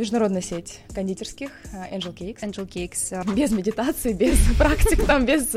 Международная сеть кондитерских Angel Cakes. Angel Cakes. Без медитации, без практик, там, без...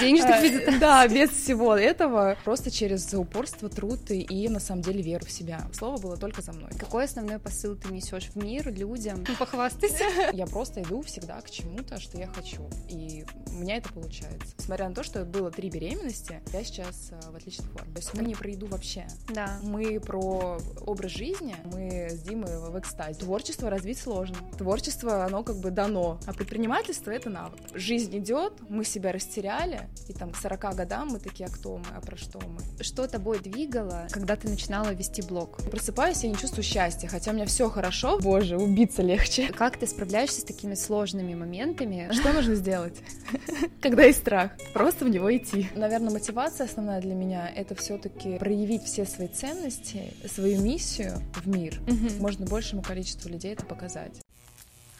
Денежных медитаций. Да, без всего этого. Просто через упорство, труд и, на самом деле, веру в себя. Слово было только за мной. Какой основной посыл ты несешь в мир людям? Ну, похвастайся. Я просто иду всегда к чему-то, что я хочу. И у меня это получается. Несмотря на то, что было три беременности, я сейчас в отличной форме. То есть мы не про еду вообще. Да. Мы про образ жизни. Мы с Димой в экстазе. Творчество развить сложно. Творчество, оно как бы дано. А предпринимательство — это навык. Жизнь идет, мы себя растеряли, и там к 40 годам мы такие, а кто мы, а про что мы? Что тобой двигало, когда ты начинала вести блог? Просыпаюсь, я не чувствую счастья, хотя у меня все хорошо. Боже, убиться легче. Как ты справляешься с такими сложными моментами? Что нужно сделать, когда есть страх? Просто в него идти. Наверное, мотивация основная для меня — это все таки проявить все свои ценности, свою миссию в мир. Можно большему количеству людей это показать.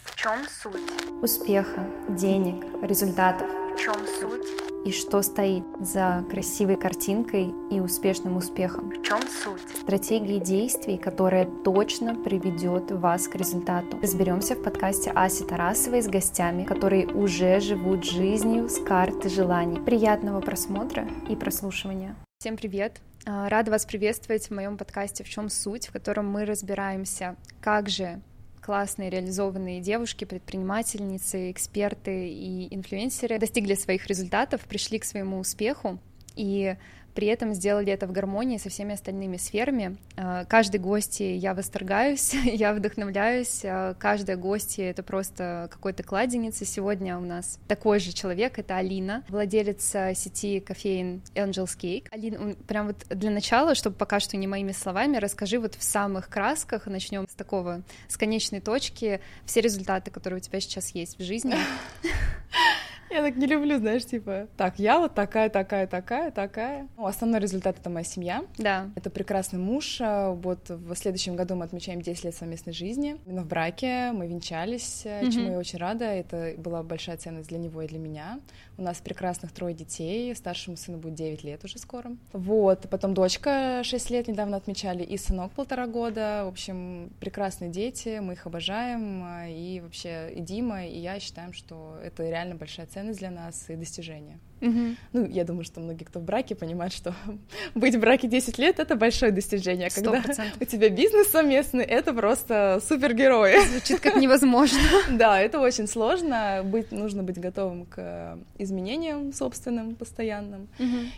В чем суть? Успеха, денег, результатов. В чем суть? И что стоит за красивой картинкой и успешным успехом? В чем суть? Стратегии действий, которая точно приведет вас к результату. Разберемся в подкасте Аси Тарасовой с гостями, которые уже живут жизнью с карты желаний. Приятного просмотра и прослушивания. Всем привет! А, рада вас приветствовать в моем подкасте «В чем суть», в котором мы разбираемся, как же классные реализованные девушки, предпринимательницы, эксперты и инфлюенсеры достигли своих результатов, пришли к своему успеху. И при этом сделали это в гармонии со всеми остальными сферами. А, каждый гости я восторгаюсь, я вдохновляюсь, а, каждая гостья — это просто какой-то кладенец, и сегодня у нас такой же человек, это Алина, владелица сети кофеин Angel's Cake. Алина, прям вот для начала, чтобы пока что не моими словами, расскажи вот в самых красках, начнем с такого, с конечной точки, все результаты, которые у тебя сейчас есть в жизни. Я так не люблю, знаешь, типа, так, я вот такая, такая, такая, такая. Ну, основной результат — это моя семья. Да. Это прекрасный муж. А, вот в следующем году мы отмечаем 10 лет совместной жизни. Именно в браке мы венчались, mm-hmm. чему я очень рада. Это была большая ценность для него и для меня. У нас прекрасных трое детей. Старшему сыну будет 9 лет уже скоро. Вот. Потом дочка 6 лет недавно отмечали, и сынок полтора года. В общем, прекрасные дети, мы их обожаем. И вообще и Дима, и я считаем, что это реально большая ценность ценность для нас и достижение. Угу. Ну, я думаю, что многие, кто в браке, понимают, что быть в браке 10 лет — это большое достижение. А когда 100%. у тебя бизнес совместный, это просто супергерои. Звучит как невозможно. Да, это очень сложно. Быть, нужно быть готовым к изменениям собственным, постоянным,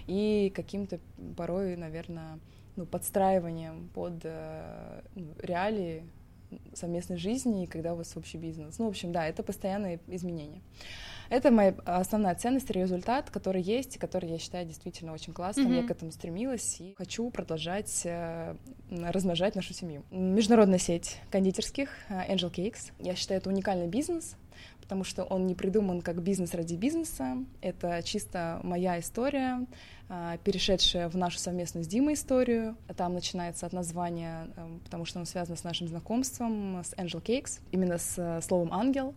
и каким-то порой, наверное, ну, подстраиванием под э, ну, реалии совместной жизни, и когда у вас общий бизнес. Ну, в общем, да, это постоянные изменения. Это моя основная ценность, результат, который есть, и который я считаю действительно очень классным. Mm-hmm. Я к этому стремилась и хочу продолжать э, размножать нашу семью. Международная сеть кондитерских э, Angel Cakes. Я считаю, это уникальный бизнес, потому что он не придуман как бизнес ради бизнеса. Это чисто моя история, перешедшая в нашу совместную с Димой историю. Там начинается от названия, эм, потому что оно связано с нашим знакомством, с Angel Cakes, именно с э, словом «ангел»,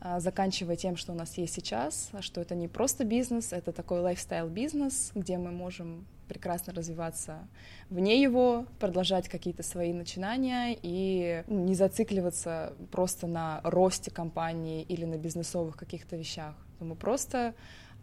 а, заканчивая тем, что у нас есть сейчас, что это не просто бизнес, это такой лайфстайл-бизнес, где мы можем прекрасно развиваться вне его, продолжать какие-то свои начинания и не зацикливаться просто на росте компании или на бизнесовых каких-то вещах. Мы просто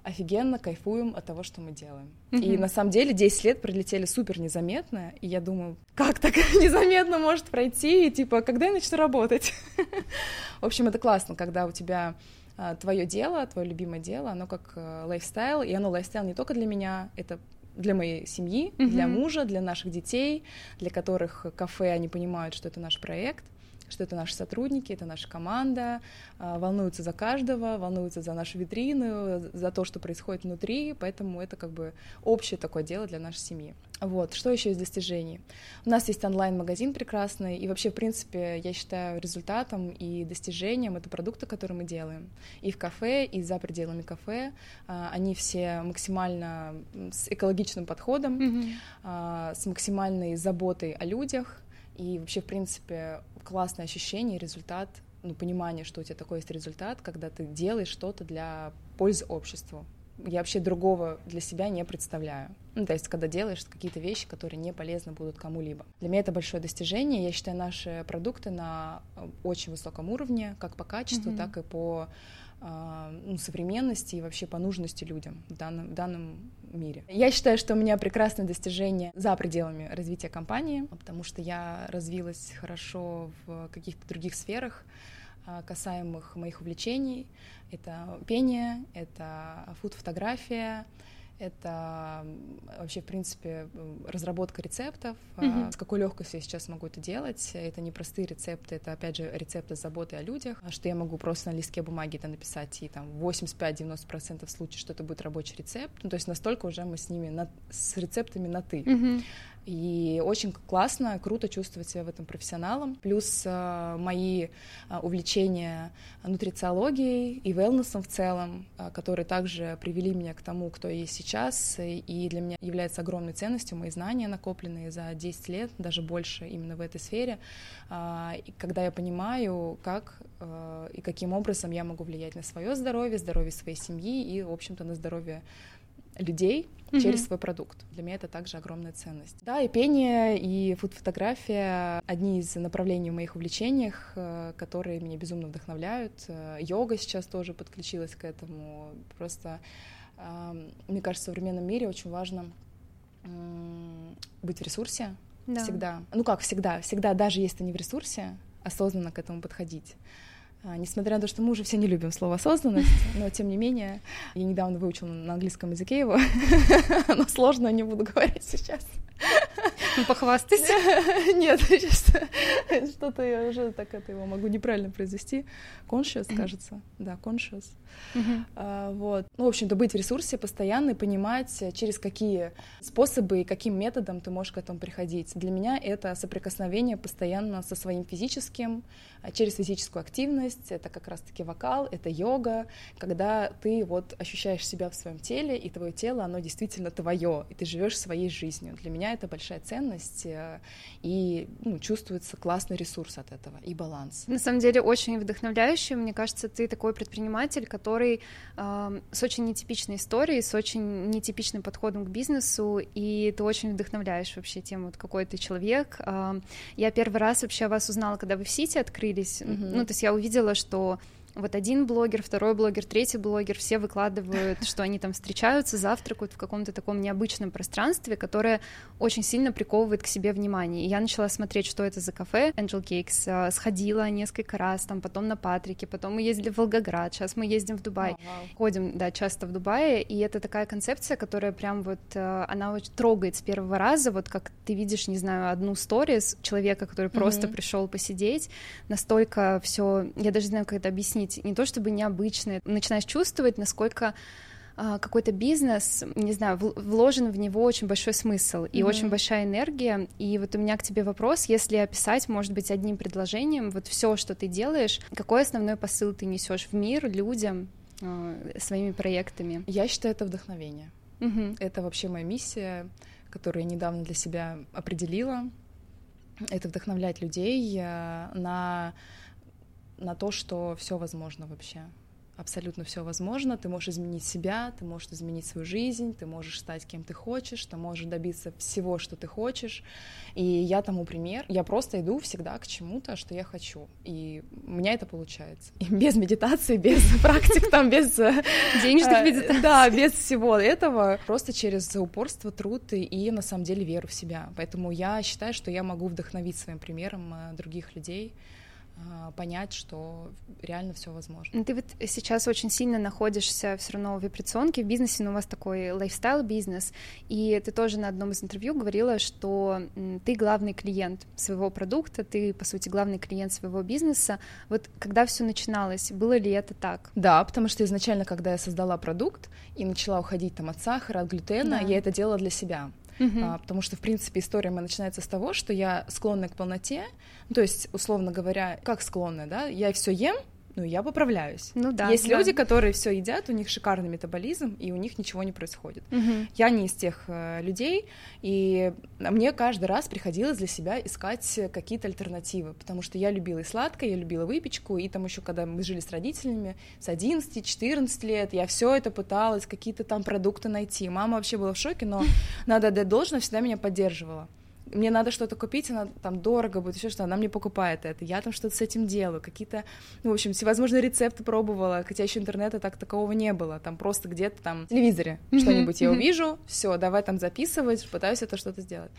офигенно кайфуем от того, что мы делаем. Mm-hmm. И на самом деле 10 лет пролетели супер незаметно, и я думаю, как так незаметно может пройти, и типа, когда я начну работать? В общем, это классно, когда у тебя а, твое дело, твое любимое дело, оно как э, lifestyle, и оно lifestyle не только для меня, это для моей семьи, mm-hmm. для мужа, для наших детей, для которых кафе, они понимают, что это наш проект что это наши сотрудники, это наша команда, а, волнуются за каждого, волнуются за нашу витрину, за то, что происходит внутри, поэтому это как бы общее такое дело для нашей семьи. Вот, что еще из достижений? У нас есть онлайн-магазин прекрасный, и вообще, в принципе, я считаю результатом и достижением это продукты, которые мы делаем. И в кафе, и за пределами кафе. А, они все максимально с экологичным подходом, mm-hmm. с максимальной заботой о людях, и вообще, в принципе, классное ощущение, результат, ну, понимание, что у тебя такой есть результат, когда ты делаешь что-то для пользы обществу. я вообще другого для себя не представляю. Ну, то есть, когда делаешь какие-то вещи, которые не полезны будут кому-либо. Для меня это большое достижение. Я считаю наши продукты на э, очень высоком уровне, как по качеству, mm-hmm. так и по ну, современности и вообще по нужности людям в данном, в данном мире. Я считаю, что у меня прекрасное достижение за пределами развития компании, потому что я развилась хорошо в каких-то других сферах, а, касаемых моих увлечений. Это пение, это фуд-фотография, это вообще, в принципе, разработка рецептов. Mm-hmm. С какой легкостью я сейчас могу это делать. Это не простые рецепты, это, опять же, рецепты заботы о людях, что я могу просто на листке бумаги это написать, и там 85-90% случаев, что это будет рабочий рецепт. Ну, то есть настолько уже мы с ними, на, с рецептами на «ты». Mm-hmm. И очень классно, круто чувствовать себя в этом профессионалом. Плюс э, мои э, увлечения нутрициологией и велнесом в целом, э, которые также привели меня к тому, кто я есть сейчас. И для меня является огромной ценностью мои знания, накопленные за 10 лет, даже больше именно в этой сфере. И когда я понимаю, как и каким образом я могу влиять на свое здоровье, здоровье своей семьи и, в общем-то, на здоровье людей mm-hmm. через свой продукт. Для меня это также огромная ценность. Да, и пение, и фотография — одни из направлений в моих увлечениях, э, которые меня безумно вдохновляют. Э, йога сейчас тоже подключилась к этому. Просто, мне кажется, в современном мире очень важно быть в ресурсе да. всегда. Ну как всегда, всегда, даже если ты не в ресурсе, осознанно к этому подходить. А, несмотря на то, что мы уже все не любим слово осознанность, но тем не менее, я недавно выучила на английском языке его, но сложно не буду говорить сейчас. Ну, похвастайся. Нет, сейчас что-то я уже так это его могу неправильно произвести. Conscious, кажется. Да, conscious. А, вот. Ну, в общем-то, быть в ресурсе постоянно и понимать, через какие способы и каким методом ты можешь к этому приходить. Для меня это соприкосновение постоянно со своим физическим, а, через физическую активность. Это как раз-таки вокал, это йога, когда ты вот ощущаешь себя в своем теле, и твое тело, оно действительно твое, и ты живешь своей жизнью. Для меня это большая ценность, э, и ну, чувствуется классный ресурс от этого и баланс. На самом деле очень вдохновляющий. Мне кажется, ты такой предприниматель, который э, с очень нетипичной историей, с очень нетипичным подходом к бизнесу, и ты очень вдохновляешь вообще тему, вот какой ты человек. Э, я первый раз вообще вас узнала, когда вы в Сити открылись. Mm-hmm. Ну, то есть я увидела, что вот один блогер, второй блогер, третий блогер, все выкладывают, что они там встречаются, завтракают в каком-то таком необычном пространстве, которое очень сильно приковывает к себе внимание. И я начала смотреть, что это за кафе. Angel Cakes а, сходила несколько раз, там потом на Патрике, потом мы ездили в Волгоград, сейчас мы ездим в Дубай. Oh, wow. Ходим, да, часто в Дубае, и это такая концепция, которая прям вот, а, она очень трогает с первого раза, вот как ты видишь, не знаю, одну сторис человека, который mm-hmm. просто пришел посидеть, настолько все, я даже не знаю, как это объяснить, быть не то чтобы необычное, начинаешь чувствовать, насколько а, какой-то бизнес, не знаю, вложен в него очень большой смысл и mm-hmm. очень большая энергия. И вот у меня к тебе вопрос, если описать, может быть, одним предложением, вот все, что ты делаешь, какой основной посыл ты несешь в мир людям э, своими проектами? Я считаю, это вдохновение. Mm-hmm. Это вообще моя миссия, которую я недавно для себя определила. Это вдохновлять людей э, на на то, что все возможно вообще. Абсолютно все возможно. Ты можешь изменить себя, ты можешь изменить свою жизнь, ты можешь стать кем ты хочешь, ты можешь добиться всего, что ты хочешь. И я тому пример. Я просто иду всегда к чему-то, что я хочу. И у меня это получается. И без медитации, без практик, там, без... Э, Денежных э, медитаций. Да, без всего этого. Просто через упорство, труд и, на самом деле, веру в себя. Поэтому я считаю, что я могу вдохновить своим примером э, других людей. А, понять, что реально все возможно. Ну, ты вот сейчас очень сильно находишься все равно в операционке, в бизнесе, но у вас такой лайфстайл-бизнес, и ты тоже на одном из интервью говорила, что ты главный клиент своего продукта, ты, по сути, главный клиент своего бизнеса. Вот когда все начиналось, было ли это так? Да, потому что изначально, когда я создала продукт и начала уходить там от сахара, от глютена, да. я это делала для себя. Uh-huh. А, потому что, в принципе, история моя начинается с того, что я склонна к полноте, ну, то есть, условно говоря, как склонна, да, я все ем, ну, я поправляюсь. Ну да. Есть да. люди, которые все едят, у них шикарный метаболизм, и у них ничего не происходит. Угу. Я не из тех э, людей, и мне каждый раз приходилось для себя искать какие-то альтернативы, потому что я любила и сладкое, я любила выпечку, и там еще, когда мы жили с родителями, с 11-14 лет, я все это пыталась, какие-то там продукты найти. Мама вообще была в шоке, но надо отдать должное, всегда меня поддерживала мне надо что-то купить, она там дорого будет, еще что, она мне покупает это, я там что-то с этим делаю, какие-то, ну, в общем, всевозможные рецепты пробовала, хотя еще интернета так такового не было, там просто где-то там в телевизоре что-нибудь я увижу, все, давай там записывать, пытаюсь это что-то сделать,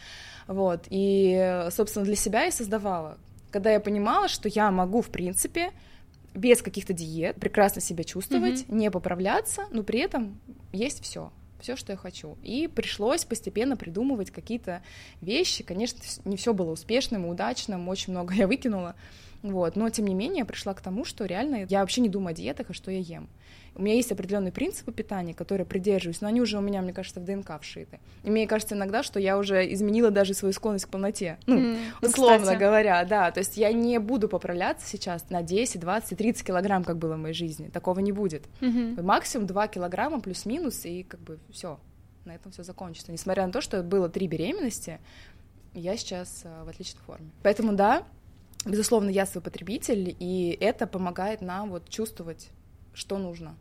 вот, и, собственно, для себя я создавала, когда я понимала, что я могу, в принципе, без каких-то диет прекрасно себя чувствовать, mm-hmm. не поправляться, но при этом есть все все, что я хочу. И пришлось постепенно придумывать какие-то вещи. Конечно, не все было успешным и удачным, очень много я выкинула. Вот. Но, тем не менее, я пришла к тому, что реально я вообще не думаю о диетах, а что я ем. У меня есть определенные принципы питания, которые придерживаюсь, но они уже у меня, мне кажется, в ДНК вшиты. И мне кажется иногда, что я уже изменила даже свою склонность к полноте. Ну, mm, условно кстати. говоря, да. То есть я не буду поправляться сейчас на 10, 20, 30 килограмм, как было в моей жизни. Такого не будет. Mm-hmm. Максимум 2 килограмма плюс-минус, и как бы все. На этом все закончится. Несмотря на то, что было три беременности, я сейчас э, в отличной форме. Поэтому да, безусловно, я свой потребитель, и это помогает нам вот чувствовать, что нужно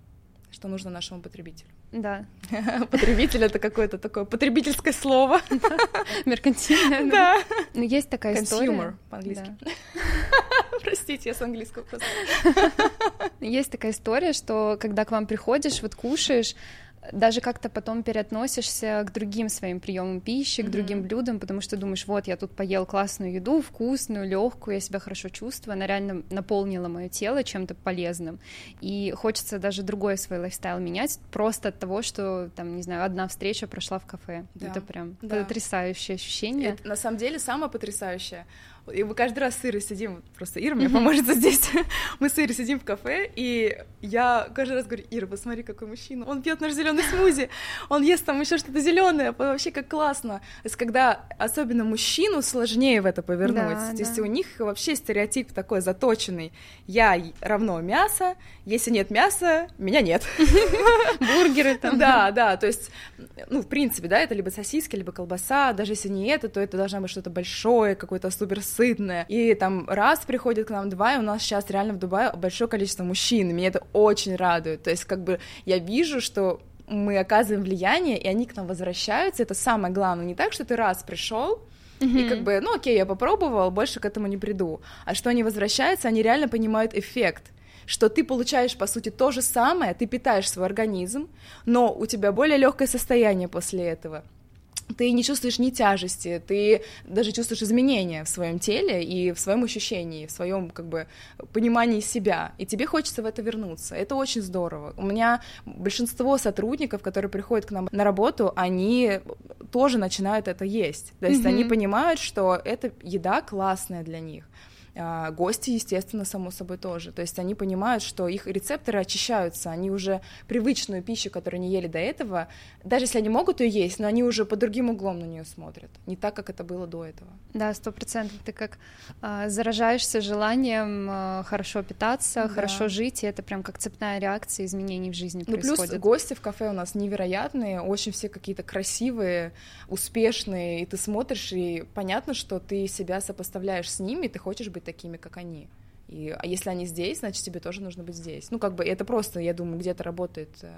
что нужно нашему потребителю. Да. Потребитель это какое-то такое потребительское слово. Меркантильное. Да. Но есть такая история. Consumer по-английски. Простите, я с английского просто. Есть такая история, что когда к вам приходишь, вот кушаешь, даже как-то потом переотносишься к другим своим приемам пищи, mm-hmm. к другим блюдам, потому что думаешь, вот я тут поел классную еду, вкусную, легкую, я себя хорошо чувствую, она реально наполнила мое тело чем-то полезным, и хочется даже другой свой лайфстайл менять просто от того, что там не знаю одна встреча прошла в кафе, да. это прям да. потрясающее ощущение. Это, на самом деле самое потрясающее и мы каждый раз с Ирой сидим, просто Ира мне поможет здесь. мы с Ирой сидим в кафе, и я каждый раз говорю, Ира, посмотри, какой мужчина, он пьет наш зеленый смузи, он ест там еще что-то зеленое, вообще как классно. То есть, когда особенно мужчину сложнее в это повернуть, да, то есть да. у них вообще стереотип такой заточенный, я равно мясо, если нет мяса, меня нет. Бургеры там. Да, да, то есть, ну, в принципе, да, это либо сосиски, либо колбаса, даже если не это, то это должно быть что-то большое, какой-то супер сытное. И там раз приходит к нам два, и у нас сейчас реально в Дубае большое количество мужчин, меня это очень радует. То есть как бы я вижу, что мы оказываем влияние, и они к нам возвращаются. Это самое главное. Не так, что ты раз пришел, Mm-hmm. И как бы, ну окей, я попробовал, больше к этому не приду. А что они возвращаются, они реально понимают эффект что ты получаешь, по сути, то же самое, ты питаешь свой организм, но у тебя более легкое состояние после этого ты не чувствуешь ни тяжести, ты даже чувствуешь изменения в своем теле и в своем ощущении, в своем как бы понимании себя, и тебе хочется в это вернуться. Это очень здорово. У меня большинство сотрудников, которые приходят к нам на работу, они тоже начинают это есть. То есть mm-hmm. они понимают, что эта еда классная для них. А, гости, естественно, само собой тоже. То есть они понимают, что их рецепторы очищаются, они уже привычную пищу, которую они ели до этого, даже если они могут ее есть, но они уже по другим углом на нее смотрят, не так, как это было до этого. Да, сто процентов. Ты как э, заражаешься желанием э, хорошо питаться, да. хорошо жить, и это прям как цепная реакция изменений в жизни ну, происходит. Плюс гости в кафе у нас невероятные, очень все какие-то красивые, успешные, и ты смотришь, и понятно, что ты себя сопоставляешь с ними, ты хочешь быть такими, как они. И, а если они здесь, значит, тебе тоже нужно быть здесь. Ну, как бы это просто, я думаю, где-то работает э,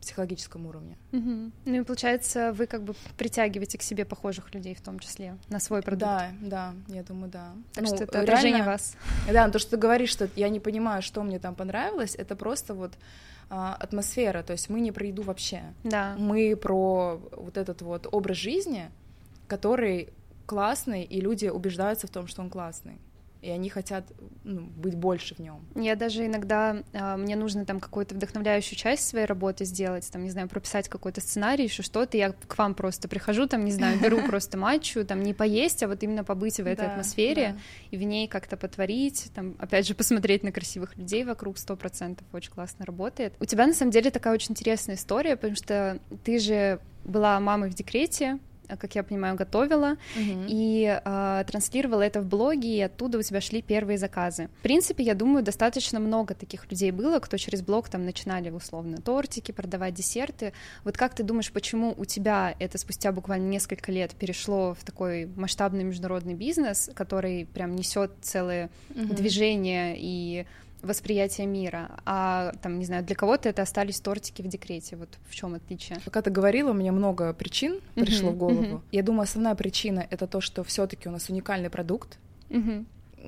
психологическом уровне. Угу. Ну и получается, вы как бы притягиваете к себе похожих людей в том числе на свой продукт. Да, да, я думаю, да. Так ну, что это отражение вас. Да, то, что ты говоришь, что я не понимаю, что мне там понравилось, это просто вот а, атмосфера, то есть мы не про еду вообще. Да. Мы про вот этот вот образ жизни, который классный, и люди убеждаются в том, что он классный и они хотят ну, быть больше в нем. Я даже иногда э, мне нужно там какую-то вдохновляющую часть своей работы сделать, там не знаю прописать какой-то сценарий, еще что-то, я к вам просто прихожу, там не знаю беру просто матчу, там не поесть, а вот именно побыть в этой атмосфере и в ней как-то потворить, там опять же посмотреть на красивых людей вокруг, сто процентов очень классно работает. У тебя на самом деле такая очень интересная история, потому что ты же была мамой в декрете, как я понимаю, готовила uh-huh. и э, транслировала это в блоге, и оттуда у тебя шли первые заказы. В принципе, я думаю, достаточно много таких людей было, кто через блог там начинали условно тортики, продавать десерты. Вот как ты думаешь, почему у тебя это спустя буквально несколько лет перешло в такой масштабный международный бизнес, который прям несет целое uh-huh. движение и восприятие мира, а там, не знаю, для кого-то это остались тортики в декрете. Вот в чем отличие? Пока ты говорила, у меня много причин пришло в голову. Uh-huh. Я думаю, основная причина это то, что все-таки у нас уникальный продукт. Uh-huh.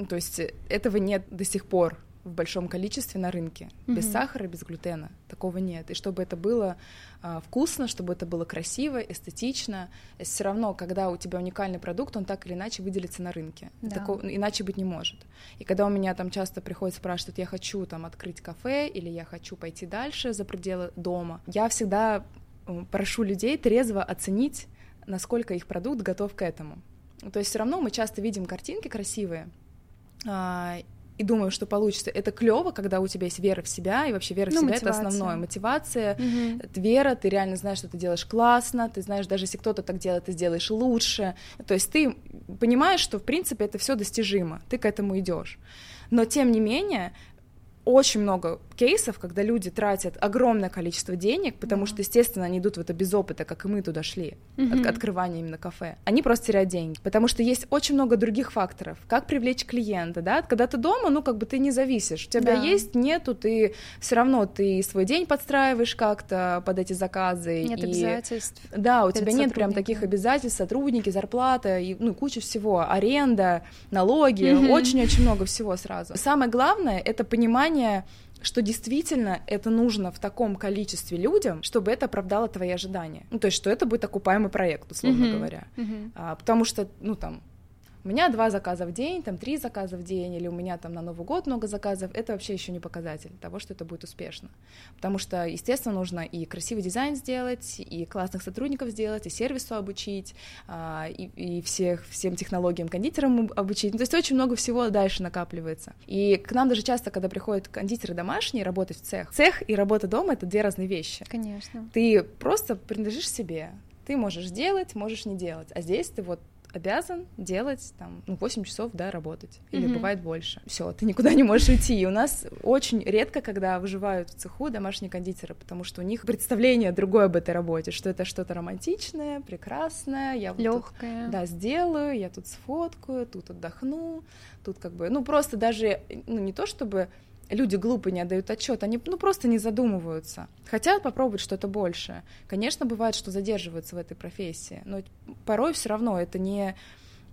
То есть этого нет до сих пор в большом количестве на рынке, mm-hmm. без сахара, без глютена. Такого нет. И чтобы это было а, вкусно, чтобы это было красиво, эстетично, все равно, когда у тебя уникальный продукт, он так или иначе выделится на рынке. Да. Такого, иначе быть не может. И когда у меня там часто приходят спрашивают, я хочу там открыть кафе или я хочу пойти дальше за пределы дома, я всегда прошу людей трезво оценить, насколько их продукт готов к этому. То есть все равно мы часто видим картинки красивые, а, и думаю, что получится. Это клево, когда у тебя есть вера в себя, и вообще вера в ну, себя мотивация. это основное. Мотивация, угу. вера, ты реально знаешь, что ты делаешь классно, ты знаешь, даже если кто-то так делает, ты сделаешь лучше. То есть ты понимаешь, что в принципе это все достижимо, ты к этому идешь. Но тем не менее, очень много кейсов, когда люди тратят огромное количество денег, потому mm-hmm. что, естественно, они идут в это без опыта, как и мы туда шли, mm-hmm. от открывания именно кафе. Они просто теряют деньги, потому что есть очень много других факторов. Как привлечь клиента, да? Когда ты дома, ну, как бы ты не зависишь. У тебя да. есть, нету, ты все равно ты свой день подстраиваешь как-то под эти заказы. Нет и... обязательств. Да, у тебя нет прям таких обязательств, сотрудники, зарплата, и, ну, куча всего, аренда, налоги, очень-очень много всего сразу. Самое главное — это понимание, что действительно это нужно в таком количестве людям, чтобы это оправдало твои ожидания. Ну, то есть, что это будет окупаемый проект, условно mm-hmm. говоря. Mm-hmm. А, потому что, ну, там, у меня два заказа в день, там три заказа в день, или у меня там на Новый год много заказов, это вообще еще не показатель того, что это будет успешно. Потому что, естественно, нужно и красивый дизайн сделать, и классных сотрудников сделать, и сервису обучить, а, и, и всех, всем технологиям кондитерам обучить. Ну, то есть очень много всего дальше накапливается. И к нам даже часто, когда приходят кондитеры домашние работать в цех, цех и работа дома — это две разные вещи. Конечно. Ты просто принадлежишь себе, ты можешь делать, можешь не делать, а здесь ты вот обязан делать там, ну, 8 часов, да, работать. Или mm-hmm. бывает больше. Все, ты никуда не можешь уйти. И у нас очень редко, когда выживают в цеху домашние кондитеры, потому что у них представление другое об этой работе, что это что-то романтичное, прекрасное, я вот Легкое. Тут, да, сделаю, я тут сфоткаю, тут отдохну, тут как бы, ну, просто даже, ну, не то чтобы люди глупые не отдают отчет, они ну, просто не задумываются. Хотят попробовать что-то большее. Конечно, бывает, что задерживаются в этой профессии, но порой все равно это не,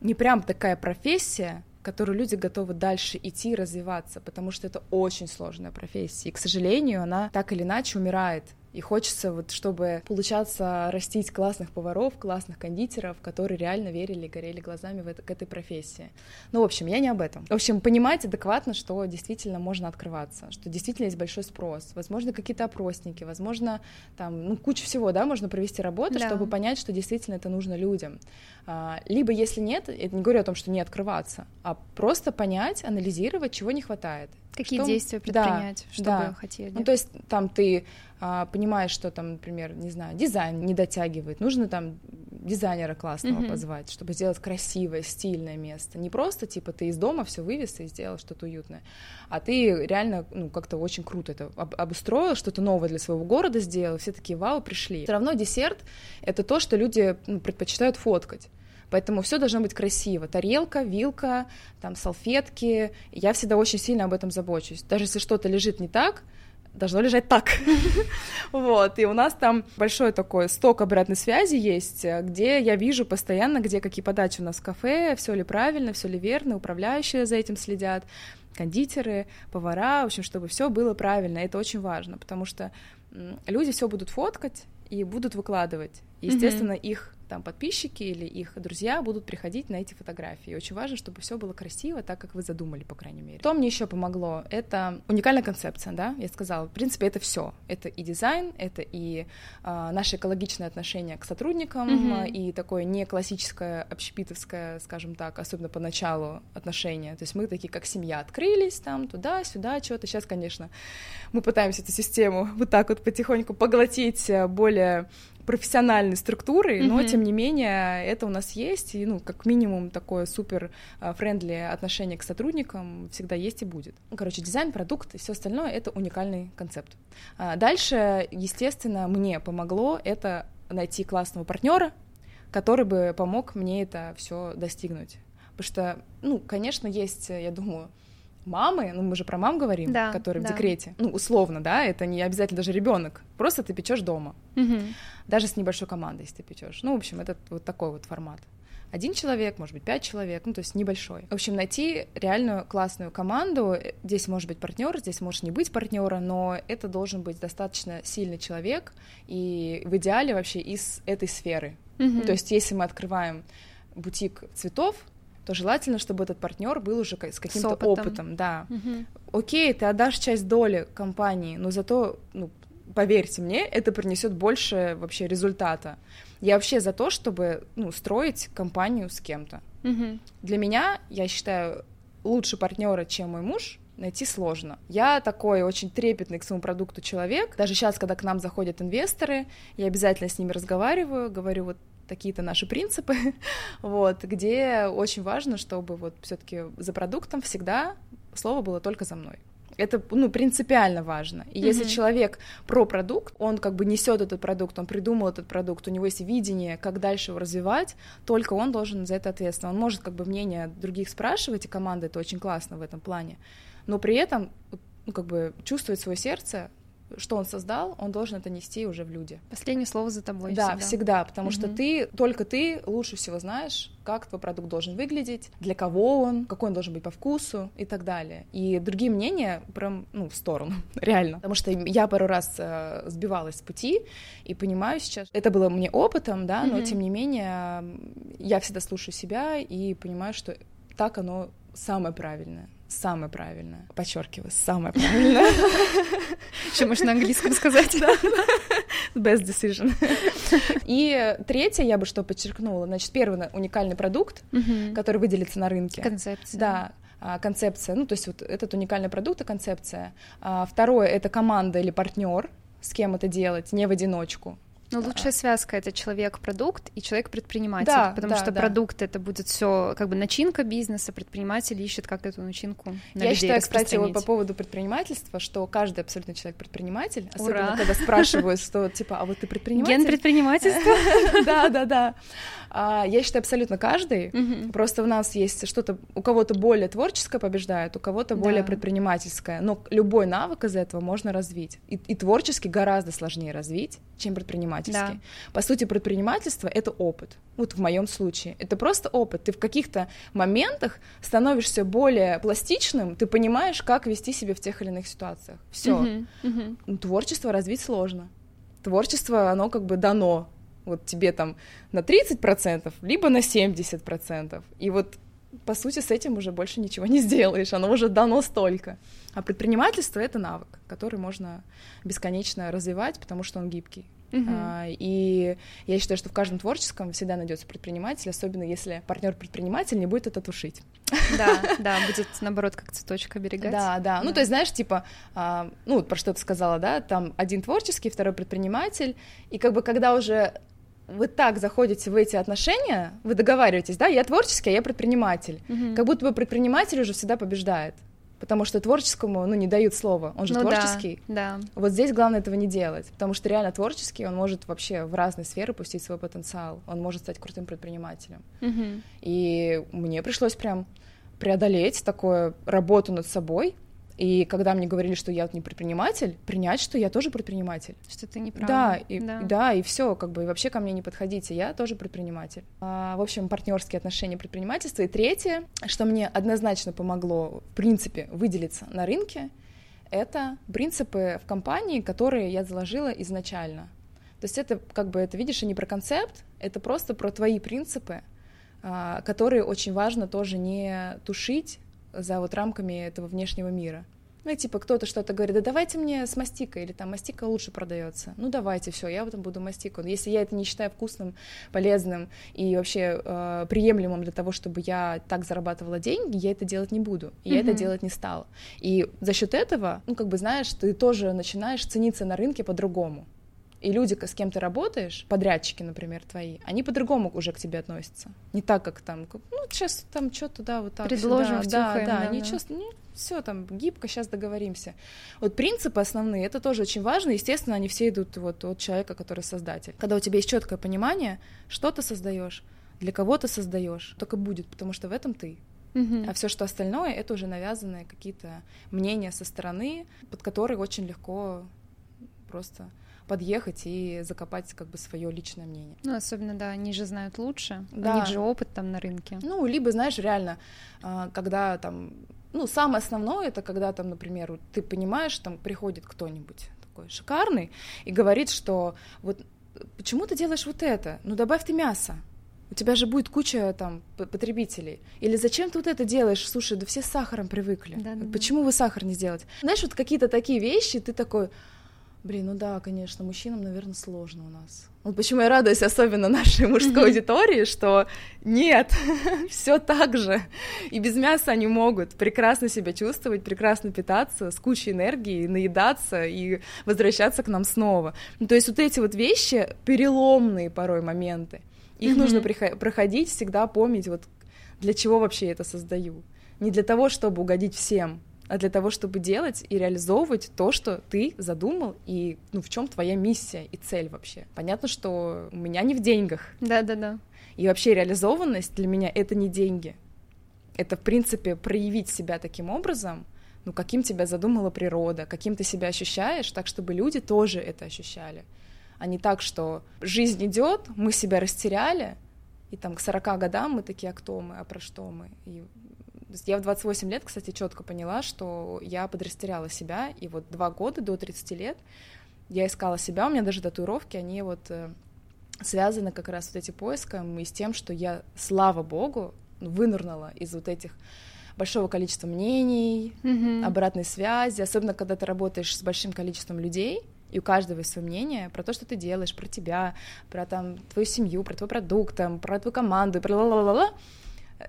не прям такая профессия, которую люди готовы дальше идти развиваться, потому что это очень сложная профессия. И, к сожалению, она так или иначе умирает и хочется вот, чтобы получаться растить классных поваров, классных кондитеров, которые реально верили горели глазами в это, к этой профессии. Ну, в общем, я не об этом. В общем, понимать адекватно, что действительно можно открываться, что действительно есть большой спрос. Возможно, какие-то опросники, возможно, там, ну, куча всего, да, можно провести работу, да. чтобы понять, что действительно это нужно людям. А, либо, если нет, это не говорю о том, что не открываться, а просто понять, анализировать, чего не хватает. Какие что... действия предпринять, да, чтобы да. хотели. Ну, то есть там ты понимаешь, что там, например, не знаю, дизайн не дотягивает, нужно там дизайнера классного mm-hmm. позвать, чтобы сделать красивое, стильное место. Не просто типа ты из дома все вывез и сделал что-то уютное, а ты реально ну, как-то очень круто это об- обустроил, что-то новое для своего города сделал, все такие вау, пришли. Все равно десерт — это то, что люди ну, предпочитают фоткать. Поэтому все должно быть красиво. Тарелка, вилка, там салфетки. Я всегда очень сильно об этом забочусь. Даже если что-то лежит не так, должно лежать так. вот, и у нас там большой такой сток обратной связи есть, где я вижу постоянно, где какие подачи у нас в кафе, все ли правильно, все ли верно, управляющие за этим следят, кондитеры, повара, в общем, чтобы все было правильно. Это очень важно, потому что люди все будут фоткать и будут выкладывать. Естественно, mm-hmm. их там подписчики или их друзья будут приходить на эти фотографии. И очень важно, чтобы все было красиво, так как вы задумали, по крайней мере. Что мне еще помогло? Это уникальная концепция, да, я сказала. В принципе, это все. Это и дизайн, это и э, наше экологичное отношение к сотрудникам, mm-hmm. и такое не классическое общепитовское, скажем так, особенно поначалу отношение. То есть мы такие, как семья, открылись там туда-сюда, что-то. Сейчас, конечно, мы пытаемся эту систему вот так вот потихоньку поглотить более профессиональной структурой, но тем не менее это у нас есть, и ну как минимум такое супер friendly отношение к сотрудникам всегда есть и будет. Ну, короче, дизайн, продукт и все остальное это уникальный концепт. А дальше, естественно, мне помогло это найти классного партнера, который бы помог мне это все достигнуть. Потому что, ну, конечно, есть, я думаю, мамы, ну мы же про мам говорим, да, которые да. в декрете, ну условно, да, это не обязательно даже ребенок, просто ты печешь дома, угу. даже с небольшой командой, если ты печешь. Ну, в общем, это вот такой вот формат. Один человек, может быть, пять человек, ну, то есть небольшой. В общем, найти реальную классную команду. Здесь может быть партнер, здесь может не быть партнера, но это должен быть достаточно сильный человек, и в идеале вообще из этой сферы. Угу. То есть, если мы открываем бутик цветов, то желательно, чтобы этот партнер был уже с каким-то опытом. опытом, да. Угу. Окей, ты отдашь часть доли компании, но зато, ну, поверьте мне, это принесет больше вообще результата. Я вообще за то, чтобы ну, строить компанию с кем-то. Угу. Для меня, я считаю, лучше партнера, чем мой муж, найти сложно. Я такой очень трепетный к своему продукту человек. Даже сейчас, когда к нам заходят инвесторы, я обязательно с ними разговариваю, говорю, вот такие-то наши принципы, вот, где очень важно, чтобы вот все-таки за продуктом всегда слово было только за мной. Это, ну, принципиально важно. И mm-hmm. если человек про продукт, он как бы несет этот продукт, он придумал этот продукт, у него есть видение, как дальше его развивать, только он должен за это ответственно. Он может как бы мнение других спрашивать, и команда это очень классно в этом плане, но при этом ну, как бы чувствовать свое сердце, что он создал, он должен это нести уже в люди. Последнее слово за тобой. Да, всегда, всегда потому угу. что ты, только ты лучше всего знаешь, как твой продукт должен выглядеть, для кого он, какой он должен быть по вкусу и так далее. И другие мнения прям, ну, в сторону, реально. Потому что я пару раз э, сбивалась с пути и понимаю сейчас, это было мне опытом, да, но угу. тем не менее я всегда слушаю себя и понимаю, что так оно самое правильное самое правильное. Подчеркиваю, самое правильное. Еще можно на английском сказать. Да. Best decision. И третье, я бы что подчеркнула, значит, первый уникальный продукт, который выделится на рынке. Концепция. Да, а, концепция, ну, то есть вот этот уникальный продукт и концепция. А, второе — это команда или партнер, с кем это делать, не в одиночку. Но ну, лучшая связка это человек-продукт и человек-предприниматель, да, потому да, что да. продукт это будет все как бы начинка бизнеса, предприниматель ищет как эту начинку. На Я считаю, кстати, вот по поводу предпринимательства, что каждый абсолютно человек предприниматель, особенно Ура. когда спрашивают, что типа, а вот ты предприниматель? Ген предпринимательства. Да, да, да. А, я считаю, абсолютно каждый. Просто у нас есть что-то, у кого-то более творческое побеждает, у кого-то более предпринимательское. Но любой навык из этого можно развить. И, творчески гораздо сложнее развить, чем предпринимательский. Да. По сути, предпринимательство — это опыт. Вот в моем случае. Это просто опыт. Ты в каких-то моментах становишься более пластичным, ты понимаешь, как вести себя в тех или иных ситуациях. Все. Угу, угу. Творчество развить сложно. Творчество, оно как бы дано вот тебе там на 30%, либо на 70%. И вот по сути, с этим уже больше ничего не сделаешь, оно уже дано столько. А предпринимательство — это навык, который можно бесконечно развивать, потому что он гибкий. Uh-huh. А, и я считаю, что в каждом творческом всегда найдется предприниматель, особенно если партнер-предприниматель не будет это тушить. Да, да, будет наоборот как цветочек оберегать. Да, да. Ну, то есть, знаешь, типа, а, ну, про что ты сказала, да, там один творческий, второй предприниматель, и как бы когда уже вы так заходите в эти отношения, вы договариваетесь, да, я творческий, а я предприниматель. Угу. Как будто бы предприниматель уже всегда побеждает. Потому что творческому, ну, не дают слова. Он же ну, творческий. Да, да. Вот здесь главное этого не делать. Потому что реально творческий, он может вообще в разные сферы пустить свой потенциал. Он может стать крутым предпринимателем. Угу. И мне пришлось прям преодолеть такую работу над собой, и когда мне говорили, что я не предприниматель, принять, что я тоже предприниматель. Что ты не прав. Да, и, да. да, и все, как бы и вообще ко мне не подходите, я тоже предприниматель. А, в общем, партнерские отношения предпринимательства. И третье, что мне однозначно помогло, в принципе, выделиться на рынке, это принципы в компании, которые я заложила изначально. То есть это, как бы, это видишь, и не про концепт, это просто про твои принципы, а, которые очень важно тоже не тушить, за вот рамками этого внешнего мира. Ну и типа кто-то что-то говорит, да давайте мне с мастикой, или там мастика лучше продается. Ну давайте, все, я в этом буду мастику. Но если я это не считаю вкусным, полезным и вообще э, приемлемым для того, чтобы я так зарабатывала деньги, я это делать не буду. И mm-hmm. я это делать не стала. И за счет этого, ну как бы знаешь, ты тоже начинаешь цениться на рынке по-другому. И люди, с кем ты работаешь, подрядчики, например, твои, они по-другому уже к тебе относятся. Не так, как там, ну, сейчас там что-то, да, вот так. Предложим, да, да, да, они да. ну, все там гибко, сейчас договоримся. Вот принципы основные, это тоже очень важно. Естественно, они все идут вот от человека, который создатель. Когда у тебя есть четкое понимание, что ты создаешь, для кого ты создаешь, только будет, потому что в этом ты. Uh-huh. А все, что остальное, это уже навязанные какие-то мнения со стороны, под которые очень легко просто подъехать и закопать как бы свое личное мнение. Ну, особенно, да, они же знают лучше, да. у них же опыт там на рынке. Ну, либо, знаешь, реально, а, когда там, ну, самое основное, это когда там, например, ты понимаешь, там приходит кто-нибудь такой шикарный и говорит, что вот почему ты делаешь вот это? Ну, добавь ты мясо. У тебя же будет куча там потребителей. Или зачем ты вот это делаешь? Слушай, да все с сахаром привыкли. Да, да, Почему вы сахар не сделаете? Знаешь, вот какие-то такие вещи, ты такой, Блин, ну да, конечно, мужчинам, наверное, сложно у нас. Вот почему я радуюсь особенно нашей мужской аудитории, что нет, все так же. И без мяса они могут прекрасно себя чувствовать, прекрасно питаться, с кучей энергии, наедаться и возвращаться к нам снова. Ну, то есть вот эти вот вещи, переломные порой моменты, их нужно проходить, всегда помнить, вот для чего вообще я это создаю. Не для того, чтобы угодить всем, а для того, чтобы делать и реализовывать то, что ты задумал, и ну, в чем твоя миссия и цель вообще. Понятно, что у меня не в деньгах. Да-да-да. И вообще реализованность для меня — это не деньги. Это, в принципе, проявить себя таким образом, ну, каким тебя задумала природа, каким ты себя ощущаешь, так, чтобы люди тоже это ощущали. А не так, что жизнь идет, мы себя растеряли, и там к 40 годам мы такие, а кто мы, а про что мы? И есть я в 28 лет, кстати, четко поняла, что я подрастеряла себя, и вот два года до 30 лет я искала себя, у меня даже татуировки, они вот э, связаны как раз вот этим поиском и с тем, что я, слава богу, вынырнула из вот этих большого количества мнений, mm-hmm. обратной связи, особенно когда ты работаешь с большим количеством людей, и у каждого есть свое мнение про то, что ты делаешь, про тебя, про там твою семью, про твой продукт, там, про твою команду, про ла-ла-ла-ла.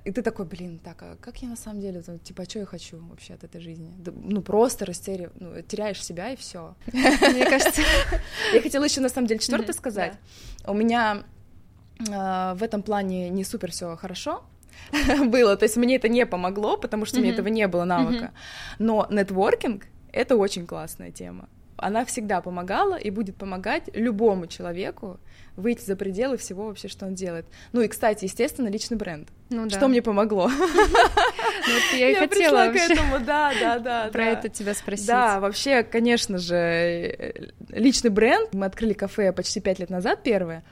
И ты такой, блин, так, а как я на самом деле, типа, а что я хочу вообще от этой жизни? Да, ну, просто растеряв, ну, теряешь себя и все. Мне кажется. Я хотела еще на самом деле четвертое сказать. У меня а, в этом плане не супер все хорошо, было, то есть мне это не помогло, потому что mm-hmm. у меня этого не было навыка. Mm-hmm. Но нетворкинг — это очень классная тема. Она всегда помогала и будет помогать любому человеку выйти за пределы всего вообще, что он делает. Ну и, кстати, естественно, личный бренд. Ну, да. Что мне помогло? Ну, я и хотела к этому, да, да, да. Про это тебя спросить. Да, вообще, конечно же, личный бренд. Мы открыли кафе почти пять лет назад первое.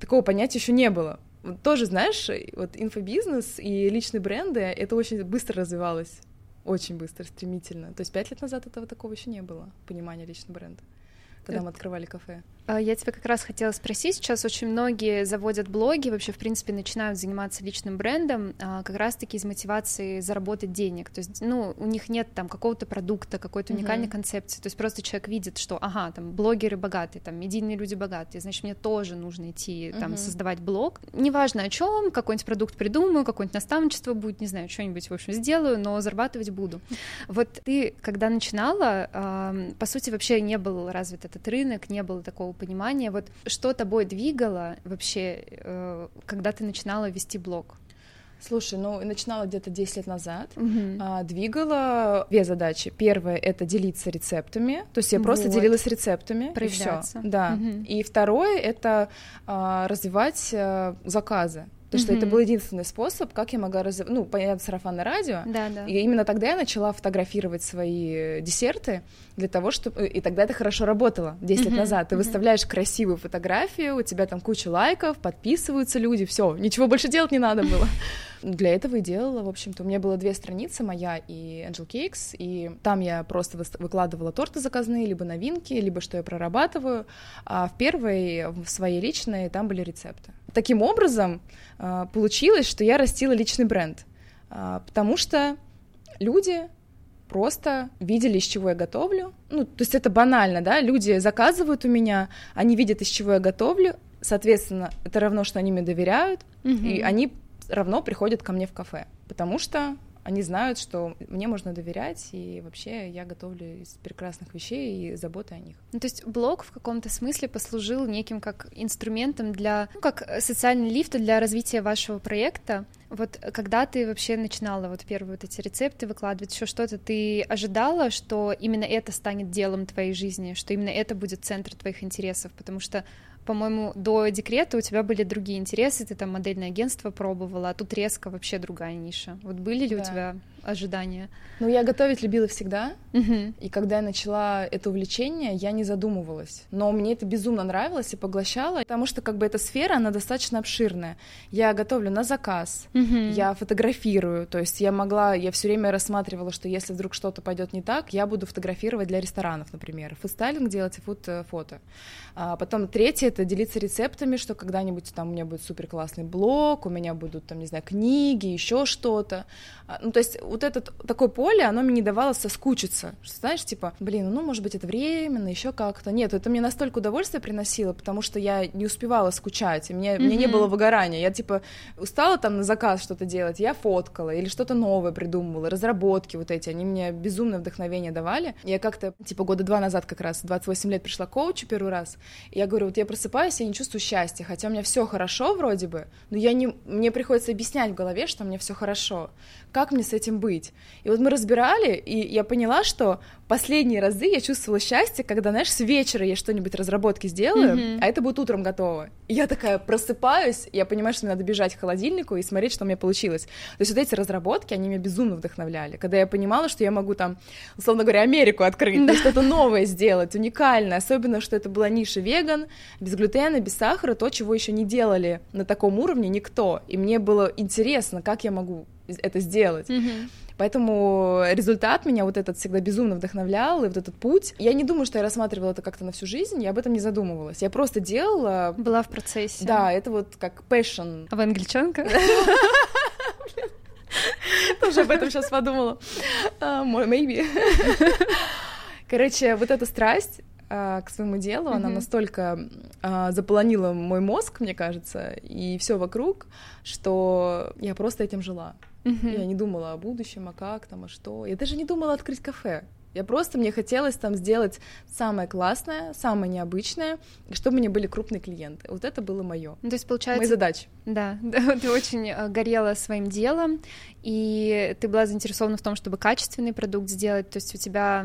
Такого понятия еще не было. Тоже, знаешь, вот инфобизнес и личные бренды, это очень быстро развивалось. Очень быстро, стремительно. То есть пять лет назад этого такого еще не было, понимания личного бренда когда мы открывали кафе. А, я тебя как раз хотела спросить, сейчас очень многие заводят блоги, вообще, в принципе, начинают заниматься личным брендом а, как раз-таки из мотивации заработать денег, то есть, ну, у них нет там какого-то продукта, какой-то уникальной uh-huh. концепции, то есть просто человек видит, что, ага, там, блогеры богатые, там, медийные люди богатые, значит, мне тоже нужно идти, там, uh-huh. создавать блог, неважно о чем, какой-нибудь продукт придумаю, какое-нибудь наставничество будет, не знаю, что-нибудь, в общем, сделаю, но зарабатывать буду. Вот ты, когда начинала, по сути, вообще не был развит этот рынок, не было такого понимания. Вот что тобой двигало вообще, э, когда ты начинала вести блог? Слушай, ну, начинала где-то 10 лет назад, uh-huh. а, двигала две задачи. Первая — это делиться рецептами, то есть я вот. просто делилась рецептами, Проявляться. и все. Да. Uh-huh. И второе — это а, развивать а, заказы. Потому что это был единственный способ, как я могла развивать, ну, понятно, сарафанное радио. Да, да. И именно тогда я начала фотографировать свои десерты для того, чтобы... И тогда это хорошо работало, 10 лет назад. Ты выставляешь красивую фотографию, у тебя там куча лайков, подписываются люди, все, ничего больше делать не надо было. Для этого и делала, в общем-то. У меня было две страницы, моя и Angel Cakes, и там я просто выкладывала торты заказные, либо новинки, либо что я прорабатываю. А в первой, в своей личной, там были рецепты. Таким образом, а, получилось, что я растила личный бренд, а, потому что люди просто видели, из чего я готовлю. Ну, то есть это банально, да, люди заказывают у меня, они видят, из чего я готовлю, соответственно, это равно, что они мне доверяют, mm-hmm. и они равно приходят ко мне в кафе, потому что Они знают, что мне можно доверять, и вообще я готовлю из прекрасных вещей и заботы о них. Ну, то есть блог в каком-то смысле послужил неким как инструментом для, ну, как социальный лифт для развития вашего проекта. Вот когда ты вообще начинала вот первые вот эти рецепты выкладывать, еще что-то, ты ожидала, что именно это станет делом твоей жизни, что именно это будет центр твоих интересов, потому что по-моему, до декрета у тебя были другие интересы, ты там модельное агентство пробовала, а тут резко вообще другая ниша. Вот были ли да. у тебя ожидания? Ну, я готовить любила всегда, угу. и когда я начала это увлечение, я не задумывалась. Но мне это безумно нравилось и поглощало, потому что как бы эта сфера, она достаточно обширная. Я готовлю на заказ, угу. я фотографирую, то есть я могла, я все время рассматривала, что если вдруг что-то пойдет не так, я буду фотографировать для ресторанов, например, фудстайлинг делать и фуд-фото. А потом третье — это делиться рецептами, что когда-нибудь там у меня будет супер классный блог, у меня будут там, не знаю, книги, еще что-то. А, ну, то есть вот это такое поле, оно мне не давало соскучиться. Что, знаешь, типа, блин, ну, может быть, это временно, еще как-то. Нет, это мне настолько удовольствие приносило, потому что я не успевала скучать, и мне, mm-hmm. мне не было выгорания. Я, типа, устала там на заказ что-то делать, я фоткала или что-то новое придумывала, разработки вот эти, они мне безумное вдохновение давали. Я как-то, типа, года два назад как раз, 28 лет пришла к коучу первый раз, и я говорю, вот я просыпаюсь, я не чувствую счастья, хотя у меня все хорошо вроде бы, но я не, мне приходится объяснять в голове, что мне все хорошо. Как мне с этим быть? И вот мы разбирали, и я поняла, что последние разы я чувствовала счастье, когда, знаешь, с вечера я что-нибудь разработки сделаю, mm-hmm. а это будет утром готово. И я такая просыпаюсь, я понимаю, что мне надо бежать к холодильнику и смотреть, что у меня получилось. То есть вот эти разработки, они меня безумно вдохновляли. Когда я понимала, что я могу там, условно говоря, Америку открыть, да. что-то новое сделать, уникальное, особенно, что это была ниша веган, без глютена, без сахара, то, чего еще не делали на таком уровне никто. И мне было интересно, как я могу это сделать. Mm-hmm. Поэтому результат меня вот этот всегда безумно вдохновлял, и вот этот путь. Я не думаю, что я рассматривала это как-то на всю жизнь, я об этом не задумывалась. Я просто делала... Была в процессе. Да, это вот как passion. А вы англичанка? Тоже об этом сейчас подумала. А, maybe. Короче, вот эта страсть а, к своему делу, она настолько а, заполонила мой мозг, мне кажется, и все вокруг, что я просто этим жила. Mm-hmm. Я не думала о будущем, а как там, а что. Я даже не думала открыть кафе. Я просто, мне хотелось там сделать самое классное, самое необычное, и чтобы мне были крупные клиенты. Вот это было мое. Ну, то есть, получается... Моя задача. Да, да, ты очень э, горела своим делом, и ты была заинтересована в том, чтобы качественный продукт сделать, то есть у тебя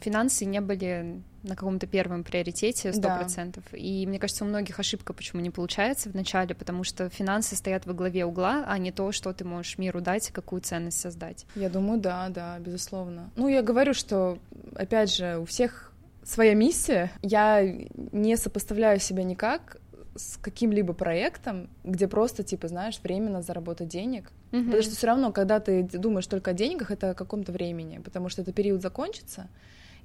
финансы не были на каком-то первом приоритете сто процентов. Да. И мне кажется, у многих ошибка, почему не получается вначале, потому что финансы стоят во главе угла, а не то, что ты можешь миру дать, какую ценность создать. Я думаю, да, да, безусловно. Ну, я говорю, что, опять же, у всех своя миссия. Я не сопоставляю себя никак с каким-либо проектом, где просто, типа, знаешь, временно заработать денег. Mm-hmm. Потому что все равно, когда ты думаешь только о деньгах, это о каком-то времени, потому что этот период закончится,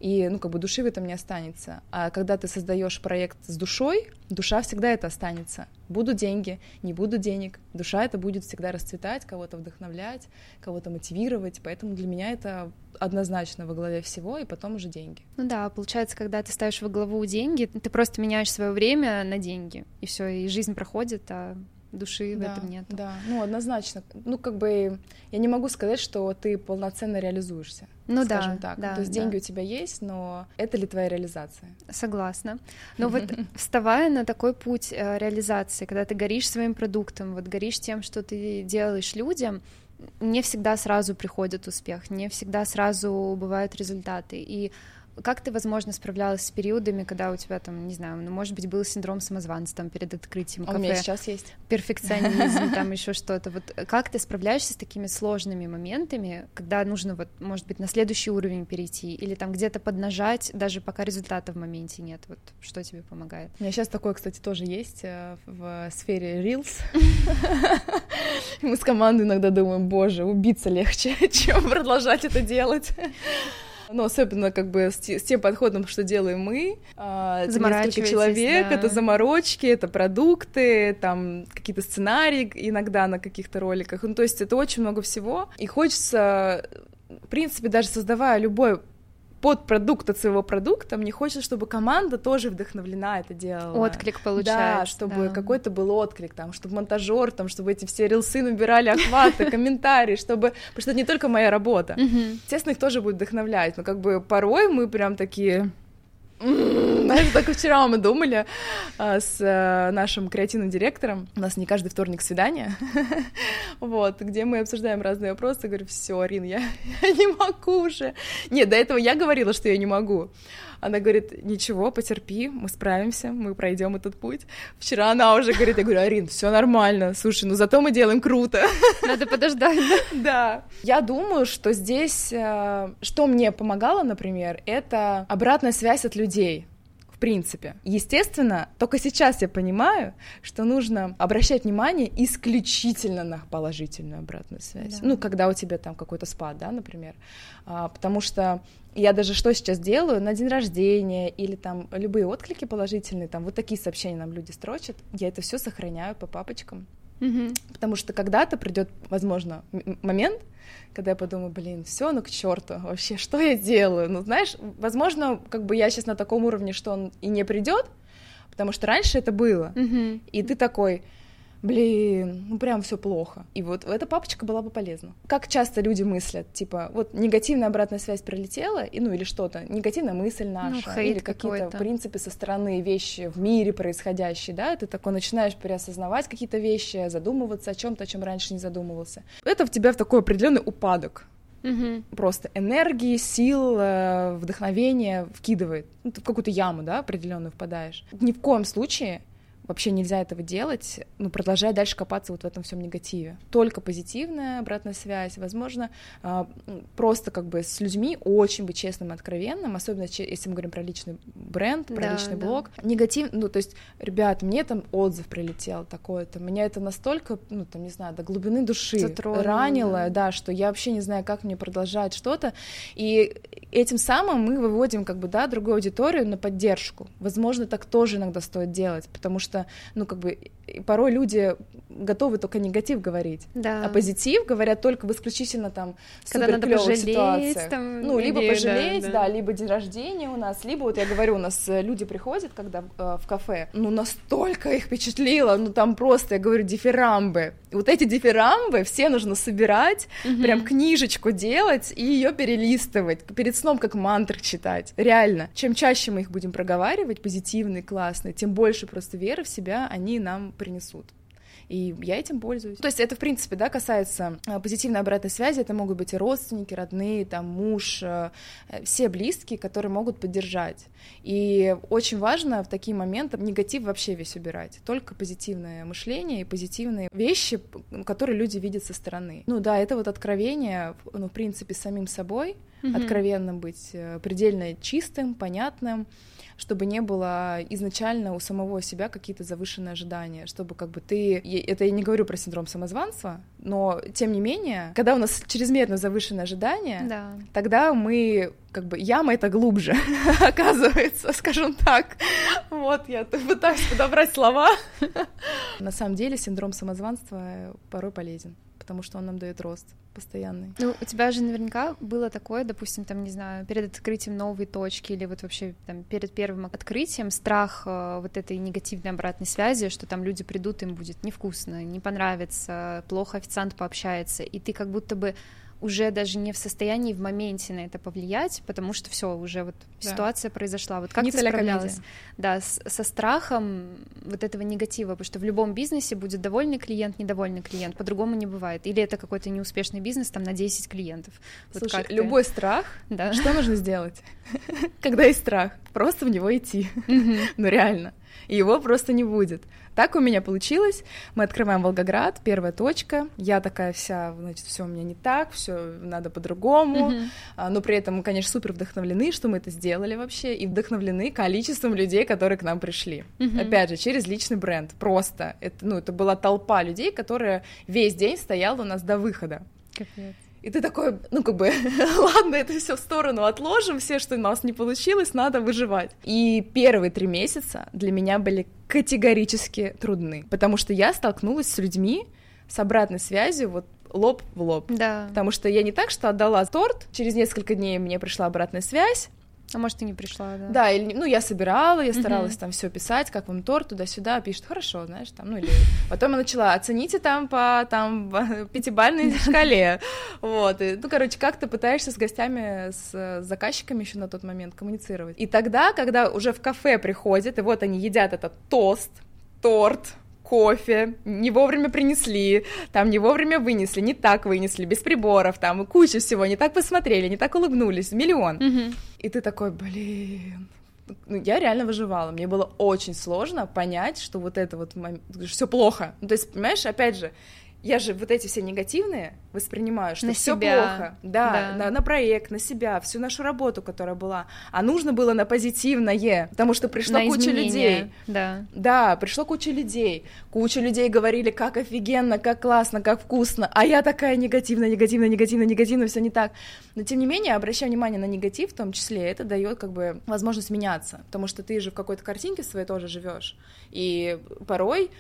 и, ну, как бы души в этом не останется. А когда ты создаешь проект с душой, душа всегда это останется. Будут деньги, не будут денег, душа это будет всегда расцветать, кого-то вдохновлять, кого-то мотивировать, поэтому для меня это однозначно во главе всего, и потом уже деньги. Ну да, получается, когда ты ставишь во главу деньги, ты просто меняешь свое время на деньги, и все, и жизнь проходит, а души да, в этом нет. Да, ну однозначно. Ну как бы я не могу сказать, что ты полноценно реализуешься. Ну скажем да, так. Да, То есть да. деньги у тебя есть, но это ли твоя реализация? Согласна. Но вот вставая на такой путь э, реализации, когда ты горишь своим продуктом, вот горишь тем, что ты делаешь людям, не всегда сразу приходит успех, не всегда сразу бывают результаты. И как ты, возможно, справлялась с периодами, когда у тебя там, не знаю, ну, может быть, был синдром самозванца там перед открытием кафе? У меня сейчас есть. Перфекционизм, там еще что-то. Вот как ты справляешься с такими сложными моментами, когда нужно вот, может быть, на следующий уровень перейти или там где-то поднажать, даже пока результата в моменте нет? Вот что тебе помогает? У меня сейчас такое, кстати, тоже есть э, в сфере Reels. Мы с командой иногда думаем, боже, убиться легче, чем продолжать это делать. Ну, особенно как бы с, с тем подходом, что делаем мы. А, это несколько человек, да. это заморочки, это продукты, там какие-то сценарии иногда на каких-то роликах. Ну, то есть это очень много всего. И хочется, в принципе, даже создавая любой под продукт от своего продукта, мне хочется, чтобы команда тоже вдохновлена это делала. Отклик получается. Да, чтобы да. какой-то был отклик, там, чтобы монтажер, там, чтобы эти все рилсы набирали охваты, комментарии, чтобы... Потому что это не только моя работа. Естественно, их тоже будет вдохновлять, но как бы порой мы прям такие знаешь, только вчера мы думали а, с а, нашим креативным директором. У нас не каждый вторник свидание, вот, где мы обсуждаем разные вопросы. Говорю, все, Арин, я, я не могу уже. Нет, до этого я говорила, что я не могу. Она говорит, ничего, потерпи, мы справимся, мы пройдем этот путь. Вчера она уже говорит, я говорю, Арин, все нормально, слушай, ну зато мы делаем круто. Надо подождать. Да. Я думаю, что здесь, э, что мне помогало, например, это обратная связь от людей принципе. Естественно, только сейчас я понимаю, что нужно обращать внимание исключительно на положительную обратную связь. Да. Ну, когда у тебя там какой-то спад, да, например. А, потому что я даже что сейчас делаю на день рождения или там любые отклики положительные, там вот такие сообщения нам люди строчат, я это все сохраняю по папочкам. Mm-hmm. Потому что когда-то придет, возможно, момент, когда я подумаю, блин, все, ну к черту, вообще, что я делаю? Ну, знаешь, возможно, как бы я сейчас на таком уровне, что он и не придет, потому что раньше это было. Mm-hmm. И ты такой, блин, ну прям все плохо. И вот эта папочка была бы полезна. Как часто люди мыслят, типа, вот негативная обратная связь прилетела, и, ну или что-то, негативная мысль ну, наша, ну, или какие-то, в принципе, со стороны вещи в мире происходящие, да, ты такой начинаешь переосознавать какие-то вещи, задумываться о чем-то, о чем раньше не задумывался. Это в тебя в такой определенный упадок, Угу. Просто энергии, сил, э, вдохновения вкидывает. Ну, ты в какую-то яму, да, определенную впадаешь. Ни в коем случае вообще нельзя этого делать, ну, продолжая дальше копаться вот в этом всем негативе. Только позитивная обратная связь, возможно, а, просто как бы с людьми очень быть честным и откровенным, особенно если мы говорим про личный бренд, про да, личный да. блог. Негатив, ну, то есть, ребят, мне там отзыв прилетел такой-то, меня это настолько, ну, там, не знаю, до глубины души Затронуло, ранило, да. да, что я вообще не знаю, как мне продолжать что-то, и этим самым мы выводим, как бы, да, другую аудиторию на поддержку. Возможно, так тоже иногда стоит делать, потому что что, ну, как бы, порой люди готовы только негатив говорить, да. а позитив говорят только в исключительно там Когда надо пожалеть, ситуациях. Там, ну, либо идею, пожалеть, да, да. да, либо день рождения у нас, либо, вот я говорю, у нас э, люди приходят, когда э, в кафе, ну, настолько их впечатлило, ну, там просто, я говорю, дифирамбы. И вот эти дифирамбы все нужно собирать, угу. прям книжечку делать и ее перелистывать, перед сном как мантры читать. Реально. Чем чаще мы их будем проговаривать, позитивные, классные, тем больше просто веры в себя они нам принесут. И я этим пользуюсь. То есть это, в принципе, да, касается э, позитивной обратной связи. Это могут быть и родственники, родные, там, муж, э, все близкие, которые могут поддержать. И очень важно в такие моменты негатив вообще весь убирать. Только позитивное мышление и позитивные вещи, которые люди видят со стороны. Ну да, это вот откровение, ну, в принципе, самим собой, mm-hmm. откровенным быть, э, предельно чистым, понятным, чтобы не было изначально у самого себя какие-то завышенные ожидания, чтобы как бы ты... Это я не говорю про синдром самозванства, но тем не менее, когда у нас чрезмерно завышенные ожидания, да. тогда мы как бы яма это глубже, оказывается, скажем так. Вот, я пытаюсь подобрать слова. На самом деле синдром самозванства порой полезен потому что он нам дает рост постоянный. Ну, у тебя же наверняка было такое, допустим, там, не знаю, перед открытием новой точки или вот вообще там перед первым открытием страх э, вот этой негативной обратной связи, что там люди придут, им будет невкусно, не понравится, плохо официант пообщается, и ты как будто бы уже даже не в состоянии в моменте на это повлиять, потому что все уже вот да. ситуация произошла. Вот как не ты справлялась? Да, с, со страхом вот этого негатива, потому что в любом бизнесе будет довольный клиент, недовольный клиент, по-другому не бывает. Или это какой-то неуспешный бизнес там на 10 клиентов. Слушай, вот любой ты... страх, да. что нужно сделать, когда есть страх? Просто в него идти. Ну реально и его просто не будет. Так у меня получилось. Мы открываем Волгоград, первая точка. Я такая вся, значит, все у меня не так, все надо по-другому. Mm-hmm. Но при этом мы, конечно, супер вдохновлены, что мы это сделали вообще, и вдохновлены количеством людей, которые к нам пришли. Mm-hmm. Опять же, через личный бренд. Просто. Это, ну, это была толпа людей, которая весь день стояла у нас до выхода. Капец. И ты такой, ну как бы, ладно, это все в сторону отложим, все, что у нас не получилось, надо выживать. И первые три месяца для меня были категорически трудны, потому что я столкнулась с людьми, с обратной связью, вот лоб в лоб. Да. Потому что я не так, что отдала торт, через несколько дней мне пришла обратная связь, а может, и не пришла, да? Да, или, ну, я собирала, я старалась uh-huh. там все писать, как вам торт, туда-сюда, пишет, хорошо, знаешь, там, ну, или... Потом я начала, оцените там по, там, пятибальной шкале, вот, и, ну, короче, как ты пытаешься с гостями, с заказчиками еще на тот момент коммуницировать. И тогда, когда уже в кафе приходят, и вот они едят этот тост, торт, кофе, не вовремя принесли, там не вовремя вынесли, не так вынесли, без приборов, там куча всего, не так посмотрели, не так улыбнулись, миллион. Mm-hmm. И ты такой, блин, ну, я реально выживала. Мне было очень сложно понять, что вот это вот все плохо. Ну, то есть, понимаешь, опять же, я же вот эти все негативные воспринимаю, что все плохо, да, да. На, на проект, на себя, всю нашу работу, которая была, а нужно было на позитивное, потому что пришло на куча людей, да, да, пришло куча людей, куча людей говорили, как офигенно, как классно, как вкусно, а я такая негативная, негативная, негативная, негативная, все не так, но тем не менее, обращаю внимание на негатив, в том числе, это дает как бы возможность меняться, потому что ты же в какой-то картинке своей тоже живешь, и порой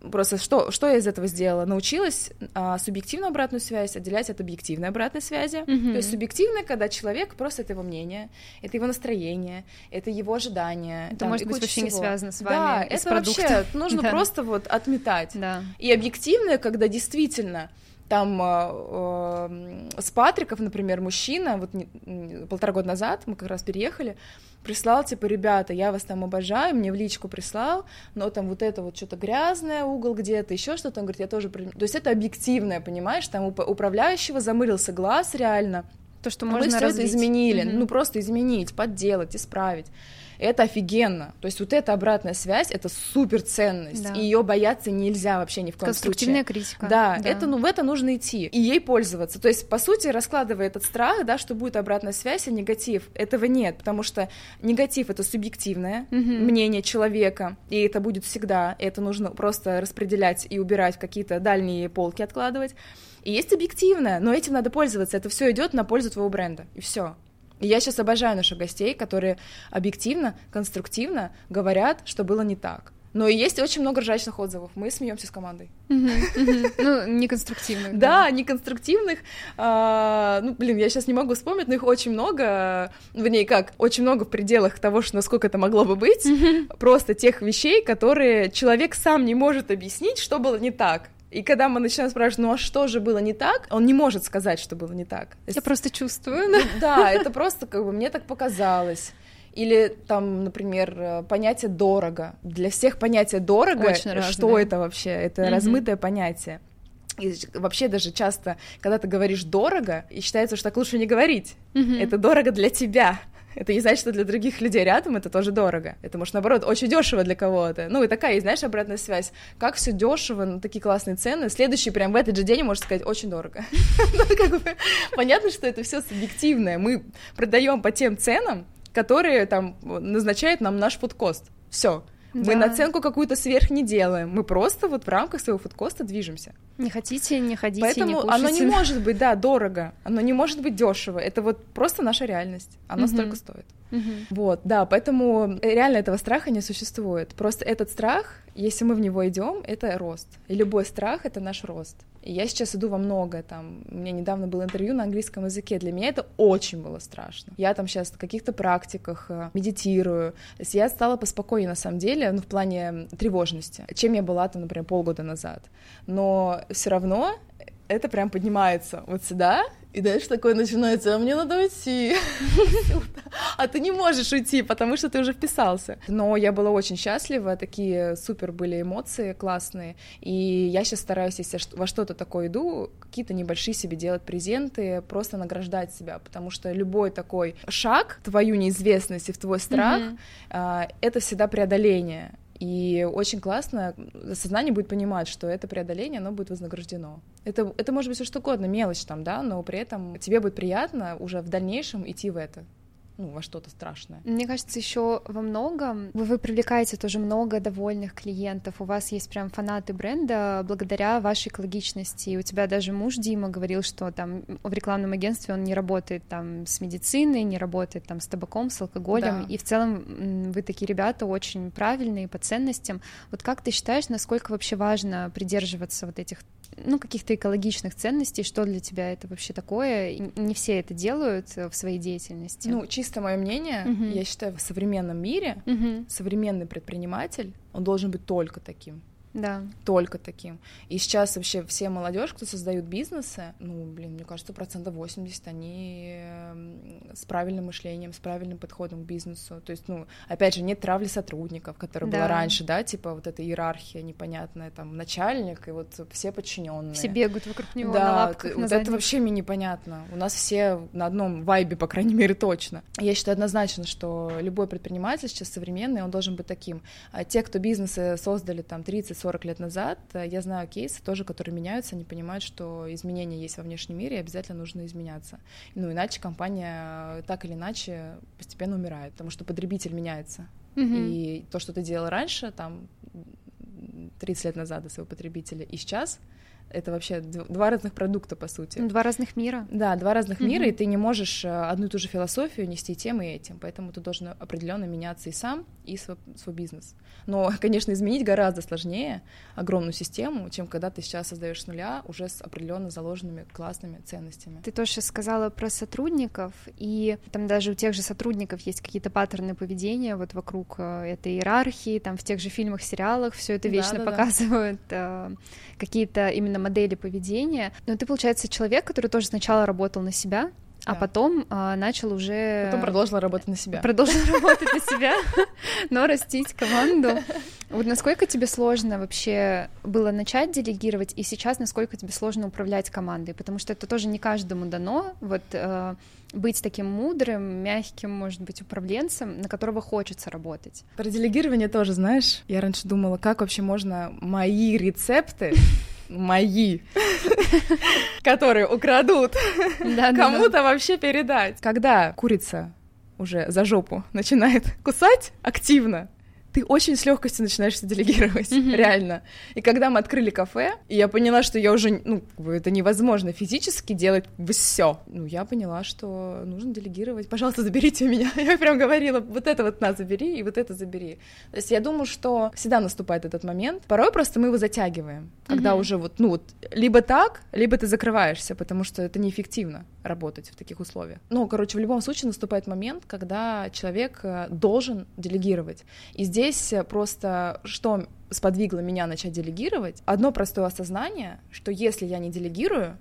Просто что, что я из этого сделала? Научилась а, субъективную обратную связь отделять от объективной обратной связи. Mm-hmm. То есть субъективная, когда человек просто это его мнение, это его настроение, это его ожидания. Это там, может быть вообще всего. не связано с вами. Да, это продукта. вообще нужно да. просто вот отметать. Да. И объективная, когда действительно там э, э, с Патриков, например, мужчина, вот не, полтора года назад мы как раз переехали, прислал, типа, ребята, я вас там обожаю, мне в личку прислал, но там вот это вот что-то грязное, угол где-то, еще что-то, он говорит, я тоже... То есть это объективное, понимаешь, там у управляющего замылился глаз реально, то, что можно мы все это изменили, mm-hmm. ну просто изменить, подделать, исправить это офигенно. То есть вот эта обратная связь, это супер ценность, да. и ее бояться нельзя вообще ни в коем Конструктивная случае. критика. Да, да, это, ну, в это нужно идти, и ей пользоваться. То есть, по сути, раскладывая этот страх, да, что будет обратная связь и негатив, этого нет, потому что негатив — это субъективное угу. мнение человека, и это будет всегда, это нужно просто распределять и убирать в какие-то дальние полки откладывать. И есть объективное, но этим надо пользоваться, это все идет на пользу твоего бренда, и все. И я сейчас обожаю наших гостей, которые объективно, конструктивно говорят, что было не так. Но и есть очень много ржачных отзывов. Мы смеемся с командой. Ну, неконструктивных. Да, неконструктивных. А, ну, блин, я сейчас не могу вспомнить, но их очень много. В ней как? Очень много в пределах того, что насколько это могло бы быть. Просто тех вещей, которые человек сам не может объяснить, что было не так. И когда мы начинаем спрашивать, ну а что же было не так, он не может сказать, что было не так. Я есть, просто чувствую. Да, это просто как бы мне так показалось. Или там, например, э, понятие дорого. Для всех понятие дорого, что это вообще? Это mm-hmm. размытое понятие. И вообще даже часто, когда ты говоришь дорого, и считается, что так лучше не говорить. Mm-hmm. Это дорого для тебя. Это не значит, что для других людей рядом это тоже дорого. Это может, наоборот, очень дешево для кого-то. Ну, и такая знаешь, обратная связь. Как все дешево, ну, такие классные цены. Следующий прям в этот же день может сказать очень дорого. Ну, понятно, что это все субъективное. Мы продаем по тем ценам, которые там назначает нам наш фудкост. Все. Да. Мы наценку какую-то сверх не делаем. Мы просто вот в рамках своего фудкоста движемся. Не хотите, не ходите, Поэтому не кушайте. оно не может быть, да, дорого. Оно не может быть дешево. Это вот просто наша реальность. Оно угу. столько стоит. Угу. Вот, да, поэтому реально этого страха не существует. Просто этот страх, если мы в него идем, это рост. И любой страх — это наш рост. И я сейчас иду во много, там, у меня недавно было интервью на английском языке, для меня это очень было страшно. Я там сейчас в каких-то практиках э, медитирую, то есть я стала поспокойнее на самом деле, ну, в плане тревожности, чем я была там, например, полгода назад. Но все равно это прям поднимается вот сюда, и дальше такое начинается, а мне надо уйти. А ты не можешь уйти, потому что ты уже вписался. Но я была очень счастлива, такие супер были эмоции классные. И я сейчас стараюсь, если во что-то такое иду, какие-то небольшие себе делать презенты, просто награждать себя, потому что любой такой шаг, твою неизвестность и в твой страх, это всегда преодоление. И очень классно, сознание будет понимать, что это преодоление, оно будет вознаграждено. Это, это может быть все что угодно, мелочь там, да, но при этом тебе будет приятно уже в дальнейшем идти в это ну, во что-то страшное. Мне кажется, еще во многом вы, вы привлекаете тоже много довольных клиентов. У вас есть прям фанаты бренда благодаря вашей экологичности. И у тебя даже муж Дима говорил, что там в рекламном агентстве он не работает там с медициной, не работает там с табаком, с алкоголем. Да. И в целом вы такие ребята очень правильные по ценностям. Вот как ты считаешь, насколько вообще важно придерживаться вот этих ну, каких-то экологичных ценностей, что для тебя это вообще такое? Не все это делают э, в своей деятельности. Ну, чисто мое мнение, угу. я считаю, в современном мире угу. современный предприниматель, он должен быть только таким. Да. Только таким. И сейчас вообще все молодежь, кто создают бизнесы, ну, блин, мне кажется, процентов 80 они с правильным мышлением, с правильным подходом к бизнесу. То есть, ну, опять же, нет травли сотрудников, которая да. была раньше, да, типа вот эта иерархия непонятная, там, начальник и вот все подчиненные. Все бегают вокруг него да, на лапках, вот на это вообще мне непонятно. У нас все на одном вайбе, по крайней мере, точно. Я считаю однозначно, что любой предприниматель сейчас современный, он должен быть таким. А те, кто бизнесы создали там 30 40 лет назад, э, я знаю кейсы тоже, которые меняются, они понимают, что изменения есть во внешнем мире, и обязательно нужно изменяться. Ну, иначе компания э, так или иначе постепенно умирает, потому что потребитель меняется. Mm-hmm. И то, что ты делал раньше, там, 30 лет назад до своего потребителя, и сейчас — это вообще два разных продукта, по сути. Два разных мира. Да, два разных mm-hmm. мира, и ты не можешь э, одну и ту же философию нести тем и этим, поэтому ты должен определенно меняться и сам, и свой, свой бизнес. Но, конечно, изменить гораздо сложнее огромную систему, чем когда ты сейчас создаешь с нуля уже с определенно заложенными классными ценностями. Ты тоже сказала про сотрудников, и там даже у тех же сотрудников есть какие-то паттерны поведения вот вокруг э, этой иерархии, там в тех же фильмах, сериалах все это вечно да, да, показывают, да. какие-то именно модели поведения. Но ты, получается, человек, который тоже сначала работал на себя, а потом а, начал уже... Потом продолжил работать на себя. Продолжил работать на себя, но растить команду. Вот насколько тебе сложно вообще было начать делегировать, и сейчас насколько тебе сложно управлять командой? Потому что это тоже не каждому дано, вот э, быть таким мудрым, мягким, может быть, управленцем, на которого хочется работать. Про делегирование тоже, знаешь, я раньше думала, как вообще можно мои рецепты мои, которые украдут, кому-то вообще передать. Когда курица уже за жопу начинает кусать активно, ты очень с легкостью начинаешь это делегировать, mm-hmm. реально. И когда мы открыли кафе, и я поняла, что я уже, ну, это невозможно физически делать все. Ну, я поняла, что нужно делегировать. Пожалуйста, заберите меня. Я прям говорила, вот это вот на забери, и вот это забери. То есть я думаю, что всегда наступает этот момент. Порой просто мы его затягиваем, когда mm-hmm. уже вот, ну, вот, либо так, либо ты закрываешься, потому что это неэффективно работать в таких условиях. Ну, короче, в любом случае наступает момент, когда человек э, должен делегировать. И здесь здесь просто что сподвигло меня начать делегировать? Одно простое осознание, что если я не делегирую,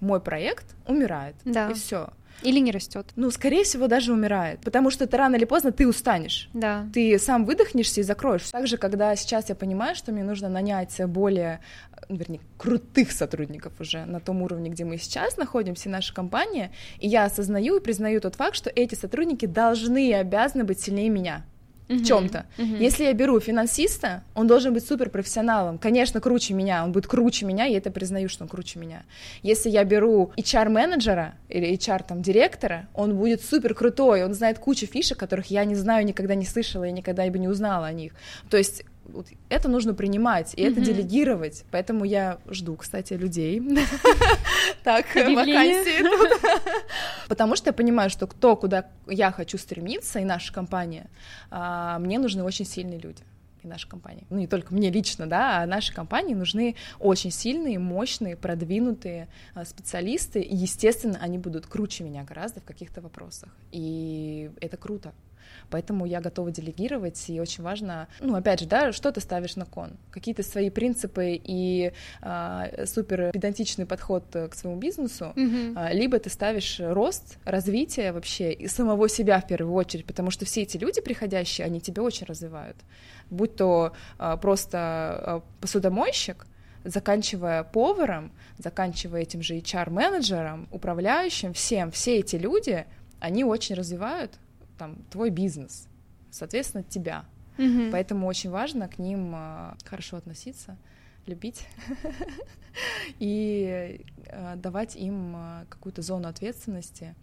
мой проект умирает. Да. И все. Или не растет. Ну, скорее всего, даже умирает. Потому что это рано или поздно ты устанешь. Да. Ты сам выдохнешься и закроешь. Также, когда сейчас я понимаю, что мне нужно нанять более, вернее, крутых сотрудников уже на том уровне, где мы сейчас находимся, наша компания, и я осознаю и признаю тот факт, что эти сотрудники должны и обязаны быть сильнее меня в чем-то. Uh-huh. Если я беру финансиста, он должен быть супер профессионалом. Конечно, круче меня, он будет круче меня, я это признаю, что он круче меня. Если я беру HR-менеджера или HR там директора, он будет супер крутой, он знает кучу фишек, которых я не знаю, никогда не слышала и никогда бы не узнала о них. То есть вот это нужно принимать и mm-hmm. это делегировать. Поэтому я жду, кстати, людей. Так, вакансии Потому что я понимаю, что кто, куда я хочу стремиться, и наша компания, а, мне нужны очень сильные люди и наша компания. Ну, не только мне лично, да, а нашей компании нужны очень сильные, мощные, продвинутые а, специалисты, и, естественно, они будут круче меня гораздо в каких-то вопросах. И это круто. Поэтому я готова делегировать, и очень важно, ну, опять же, да, что ты ставишь на кон? Какие-то свои принципы и э, супер педантичный подход к своему бизнесу, mm-hmm. э, либо ты ставишь рост, развитие вообще и самого себя в первую очередь, потому что все эти люди приходящие, они тебя очень развивают. Будь то э, просто э, посудомойщик, заканчивая поваром, заканчивая этим же HR-менеджером, управляющим, всем, все эти люди, они очень развивают там твой бизнес, соответственно, тебя. Mm-hmm. Поэтому очень важно к ним а, хорошо относиться, любить и а, давать им а, какую-то зону ответственности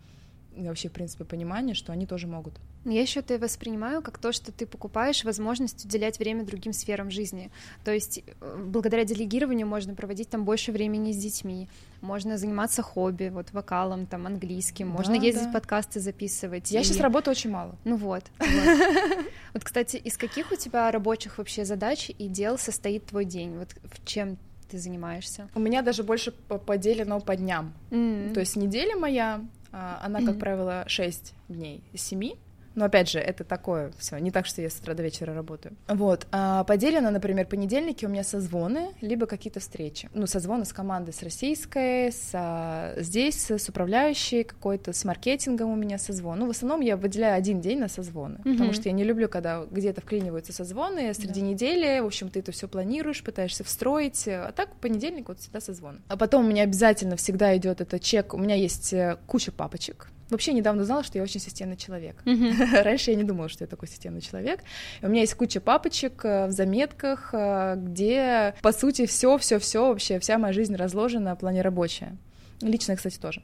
и вообще, в принципе, понимание, что они тоже могут. Я еще это воспринимаю как то, что ты покупаешь возможность уделять время другим сферам жизни. То есть э, благодаря делегированию можно проводить там больше времени с детьми, можно заниматься хобби, вот вокалом, там английским, да, можно ездить да. подкасты записывать. Я и... сейчас работаю очень мало. Ну вот. Вот, кстати, из каких у тебя рабочих вообще задач и дел состоит твой день? Вот в чем ты занимаешься? У меня даже больше поделено по дням. Mm-hmm. То есть неделя моя, а, она, как mm-hmm. правило, 6 дней из 7. Но опять же, это такое все, не так, что я с утра до вечера работаю. Вот. А поделено, например, понедельники у меня созвоны, либо какие-то встречи. Ну, созвоны с командой, с российской, с, а, здесь с управляющей какой-то, с маркетингом у меня созвон. Ну, в основном я выделяю один день на созвоны, mm-hmm. потому что я не люблю, когда где-то вклиниваются созвоны среди да. недели, в общем, ты это все планируешь, пытаешься встроить, а так понедельник вот всегда созвон. А потом у меня обязательно всегда идет это чек, у меня есть э, куча папочек, Вообще недавно узнала, что я очень системный человек. Mm-hmm. Раньше я не думала, что я такой системный человек. У меня есть куча папочек э, в заметках, э, где, по сути, все, все, все вообще, вся моя жизнь разложена в плане рабочая. Личная, кстати, тоже.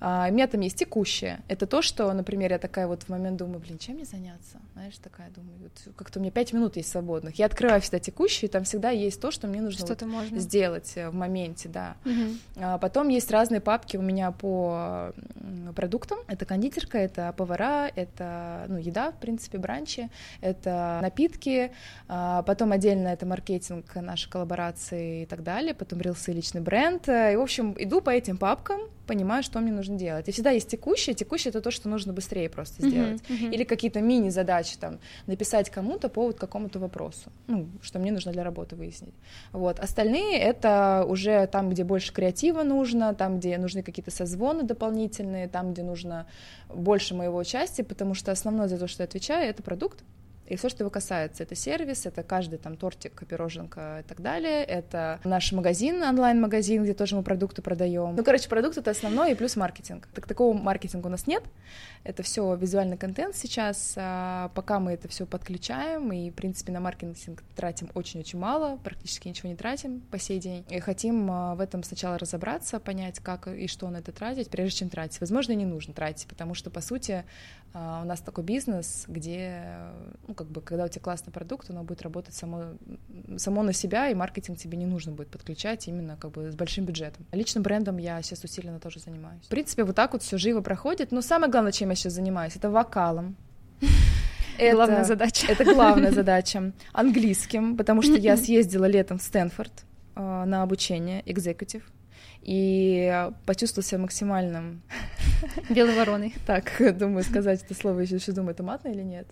А, у меня там есть текущее. Это то, что, например, я такая вот в момент думаю, блин, чем мне заняться? Знаешь, такая думаю, вот как-то у меня пять минут есть свободных. Я открываю всегда текущее, и там всегда есть то, что мне нужно вот сделать э, в моменте, да. Угу. А, потом есть разные папки у меня по продуктам. Это кондитерка, это повара, это, ну, еда, в принципе, бранчи, это напитки, а, потом отдельно это маркетинг, наши коллаборации и так далее, потом рилсы, личный бренд. И, в общем, иду по этим папкам, понимаю, что мне нужно делать. И всегда есть текущее. Текущее — это то, что нужно быстрее просто сделать. Uh-huh, uh-huh. Или какие-то мини-задачи, там, написать кому-то по вот какому-то вопросу, ну, что мне нужно для работы выяснить. Вот. Остальные — это уже там, где больше креатива нужно, там, где нужны какие-то созвоны дополнительные, там, где нужно больше моего участия, потому что основное за то, что я отвечаю, это продукт, и все, что его касается, это сервис, это каждый там тортик, пироженка и так далее, это наш магазин, онлайн-магазин, где тоже мы продукты продаем. Ну, короче, продукт это основной и плюс маркетинг. Так такого маркетинга у нас нет, это все визуальный контент сейчас, а пока мы это все подключаем и, в принципе, на маркетинг тратим очень-очень мало, практически ничего не тратим по сей день, и хотим а, в этом сначала разобраться, понять, как и что на это тратить, прежде чем тратить. Возможно, не нужно тратить, потому что, по сути, а, у нас такой бизнес, где ну, как бы, когда у тебя классный продукт, оно будет работать само, само на себя, и маркетинг тебе не нужно будет подключать именно как бы с большим бюджетом. Личным брендом я сейчас усиленно тоже занимаюсь. В принципе, вот так вот все живо проходит. Но самое главное, чем я сейчас занимаюсь, это вокалом. Это, главная задача. Это главная задача. Английским, потому что я съездила летом в Стэнфорд э, на обучение, executive, и почувствовала себя максимальным... Белой вороной. Так, думаю, сказать это слово еще, еще думаю, это матно или нет.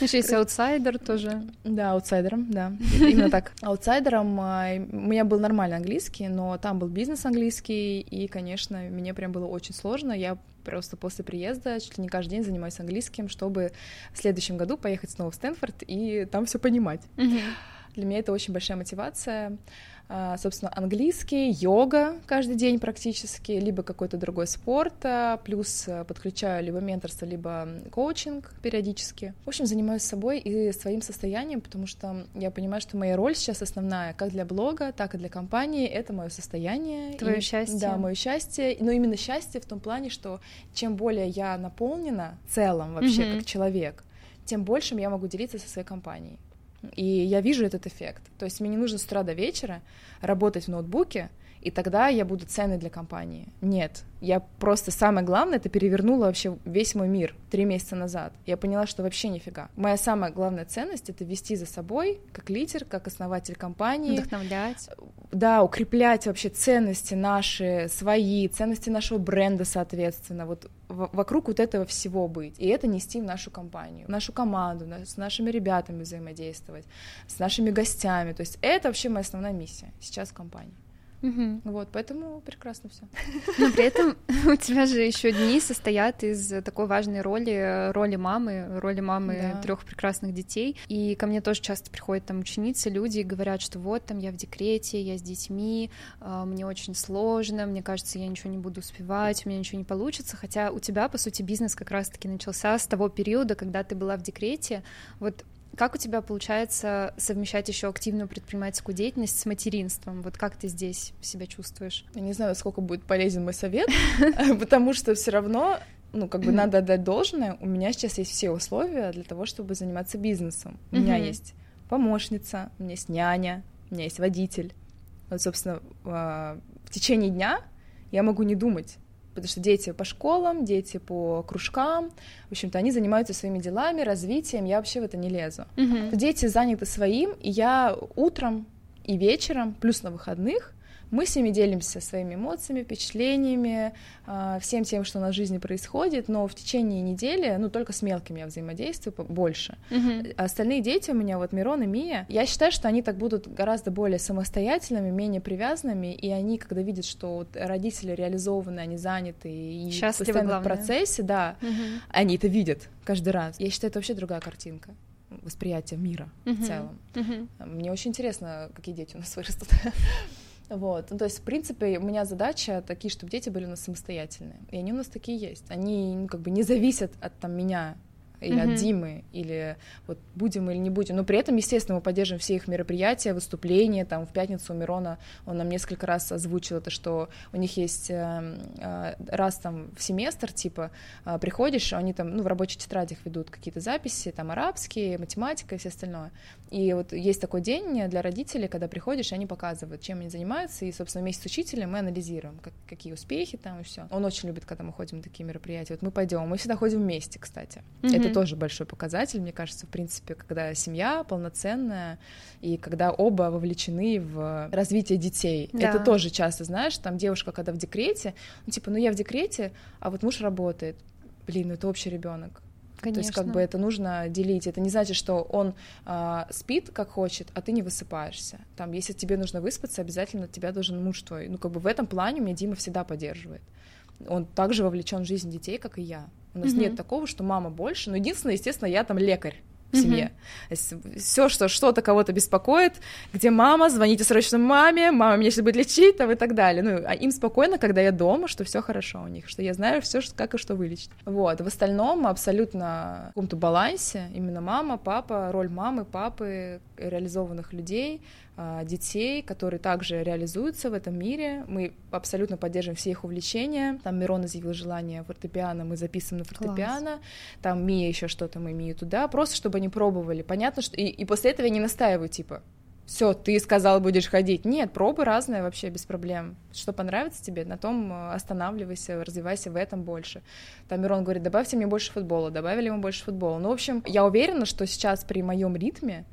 Еще есть аутсайдер тоже. Да, аутсайдером, да. Именно так. Аутсайдером а, у меня был нормальный английский, но там был бизнес английский, и, конечно, мне прям было очень сложно. Я просто после приезда чуть ли не каждый день занимаюсь английским, чтобы в следующем году поехать снова в Стэнфорд и там все понимать. Для меня это очень большая мотивация. А, собственно, английский, йога каждый день практически, либо какой-то другой спорт, а, плюс э, подключаю либо менторство, либо коучинг периодически. В общем, занимаюсь собой и своим состоянием, потому что я понимаю, что моя роль сейчас основная, как для блога, так и для компании, это мое состояние. Твое и, счастье. Да, мое счастье, но именно счастье в том плане, что чем более я наполнена целом вообще mm-hmm. как человек, тем большим я могу делиться со своей компанией. И я вижу этот эффект. То есть мне не нужно с утра до вечера работать в ноутбуке, и тогда я буду ценной для компании. Нет, я просто самое главное, это перевернула вообще весь мой мир три месяца назад. Я поняла, что вообще нифига. Моя самая главная ценность — это вести за собой, как лидер, как основатель компании. Вдохновлять. Да, укреплять вообще ценности наши, свои, ценности нашего бренда, соответственно. Вот вокруг вот этого всего быть. И это нести в нашу компанию, в нашу команду, с нашими ребятами взаимодействовать, с нашими гостями. То есть это вообще моя основная миссия сейчас в компании. Угу. Вот, поэтому прекрасно все. Но при этом у тебя же еще дни состоят из такой важной роли, роли мамы, роли мамы да. трех прекрасных детей. И ко мне тоже часто приходят там ученицы, люди и говорят, что вот там я в декрете, я с детьми, а, мне очень сложно, мне кажется, я ничего не буду успевать, у меня ничего не получится. Хотя у тебя, по сути, бизнес как раз-таки начался с того периода, когда ты была в декрете. Вот как у тебя получается совмещать еще активную предпринимательскую деятельность с материнством? Вот как ты здесь себя чувствуешь? Я не знаю, сколько будет полезен мой совет, потому что все равно ну, как бы надо отдать должное. У меня сейчас есть все условия для того, чтобы заниматься бизнесом. У меня есть помощница, у меня есть няня, у меня есть водитель. Вот, собственно, а, в течение дня я могу не думать потому что дети по школам, дети по кружкам, в общем-то, они занимаются своими делами, развитием, я вообще в это не лезу. Mm-hmm. Дети заняты своим, и я утром и вечером, плюс на выходных, мы с ними делимся своими эмоциями, впечатлениями, а, всем тем, что у нас в жизни происходит, но в течение недели, ну, только с мелкими я взаимодействую больше. Uh-huh. Остальные дети у меня, вот Мирон и Мия, я считаю, что они так будут гораздо более самостоятельными, менее привязанными, и они, когда видят, что вот родители реализованы, они заняты и Счастливы, постоянно главное. в процессе, да, uh-huh. они это видят каждый раз. Я считаю, это вообще другая картинка восприятия мира uh-huh. в целом. Uh-huh. Мне очень интересно, какие дети у нас вырастут. Вот, ну, то есть, в принципе, у меня задача такие, чтобы дети были у нас самостоятельные, и они у нас такие есть. Они, ну, как бы не зависят от там меня или mm-hmm. от Димы, или вот будем или не будем. Но при этом, естественно, мы поддерживаем все их мероприятия, выступления. Там в пятницу у Мирона он нам несколько раз озвучил это, что у них есть э, э, раз там в семестр, типа, э, приходишь, они там, ну, в рабочих тетрадях ведут какие-то записи, там арабские, математика и все остальное. И вот есть такой день для родителей, когда приходишь, и они показывают, чем они занимаются, и, собственно, вместе с учителем мы анализируем, как, какие успехи там и все. Он очень любит, когда мы ходим на такие мероприятия. Вот мы пойдем, мы всегда ходим вместе, кстати. Mm-hmm. Это тоже большой показатель, мне кажется, в принципе, когда семья полноценная и когда оба вовлечены в развитие детей. Да. Это тоже часто, знаешь, там девушка, когда в декрете, ну типа, ну я в декрете, а вот муж работает. Блин, ну это общий ребенок. Конечно. То есть как бы это нужно делить. Это не значит, что он э, спит как хочет, а ты не высыпаешься. Там, если тебе нужно выспаться, обязательно тебя должен муж твой. Ну как бы в этом плане меня Дима всегда поддерживает. Он также вовлечен в жизнь детей, как и я. У нас mm-hmm. нет такого, что мама больше. Но единственное, естественно, я там лекарь в семье. Mm-hmm. Все, что что-то кого-то беспокоит, где мама, звоните срочно маме, мама меня сейчас будет лечить, там и так далее. Ну, а им спокойно, когда я дома, что все хорошо у них, что я знаю все, как и что вылечить. Вот. В остальном абсолютно в каком-то балансе. Именно мама, папа, роль мамы, папы, реализованных людей, детей, которые также реализуются в этом мире. Мы абсолютно поддерживаем все их увлечения. Там Мирон изъявил желание фортепиано, мы записываем на фортепиано. Класс. Там Мия еще что-то, мы Мию туда. Просто чтобы они пробовали. Понятно, что... И, и после этого я не настаиваю, типа, все, ты сказал, будешь ходить. Нет, пробы разные вообще без проблем. Что понравится тебе, на том э, останавливайся, развивайся в этом больше. Там Мирон говорит, добавьте мне больше футбола, добавили ему больше футбола. Ну, в общем, я уверена, что сейчас при моем ритме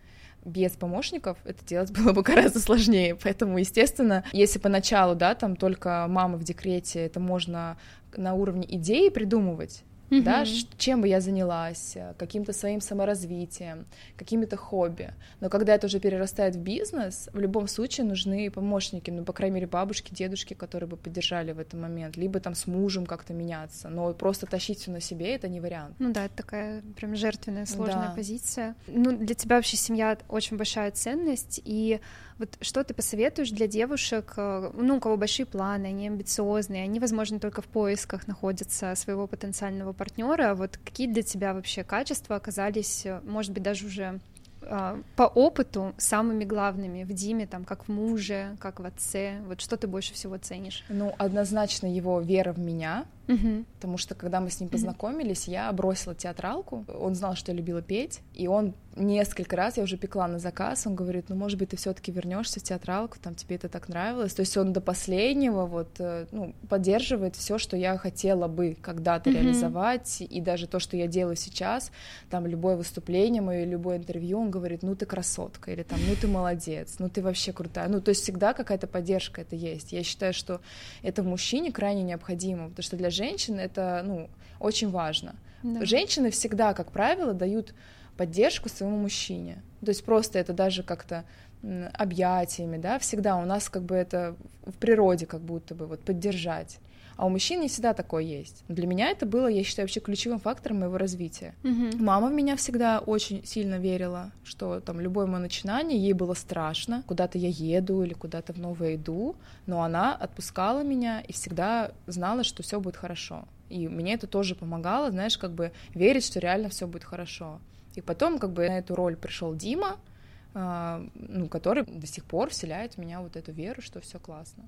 без помощников это делать было бы гораздо сложнее. Поэтому, естественно, если поначалу, да, там только мама в декрете, это можно на уровне идеи придумывать, mm-hmm. да, чем бы я занялась, э, каким-то своим саморазвитием, какими-то хобби. Но когда это уже перерастает в бизнес, в любом случае нужны помощники, ну, по крайней мере, бабушки, дедушки, которые бы поддержали в этот момент, либо там с мужем как-то меняться, но просто тащить все на себе — это не вариант. Ну да, это такая прям жертвенная, сложная да. позиция. Ну, для тебя вообще семья очень большая ценность, и вот что ты посоветуешь для девушек, э, ну, у кого большие планы, они амбициозные, они, возможно, только в поисках находятся своего потенциального партнера. Вот какие для тебя вообще качества оказались, э, может быть, даже уже а, по опыту самыми главными в Диме, там, как в муже, как в отце? Вот что ты больше всего ценишь? Ну, однозначно его вера в меня, Угу. Потому что, когда мы с ним познакомились, я бросила театралку. Он знал, что я любила петь, и он несколько раз, я уже пекла на заказ, он говорит, ну, может быть, ты все-таки вернешься в театралку, там тебе это так нравилось. То есть он до последнего вот, э, ну, поддерживает все, что я хотела бы когда-то угу. реализовать, и даже то, что я делаю сейчас, там, любое выступление мое, любое интервью, он говорит, ну, ты красотка, или там, ну, ты молодец, ну, ты вообще крутая. Ну, то есть всегда какая-то поддержка это есть. Я считаю, что это в мужчине крайне необходимо, потому что для женщин это, ну, очень важно. Да. Женщины всегда, как правило, дают поддержку своему мужчине. То есть просто это даже как-то объятиями, да, всегда у нас как бы это в природе как будто бы вот поддержать. А у мужчин не всегда такое есть. Для меня это было, я считаю, вообще ключевым фактором моего развития. Mm-hmm. Мама в меня всегда очень сильно верила, что там любое мое начинание, ей было страшно, куда-то я еду или куда-то в новое иду, но она отпускала меня и всегда знала, что все будет хорошо. И мне это тоже помогало, знаешь, как бы верить, что реально все будет хорошо. И потом как бы на эту роль пришел Дима, э, ну, который до сих пор вселяет в меня вот эту веру, что все классно.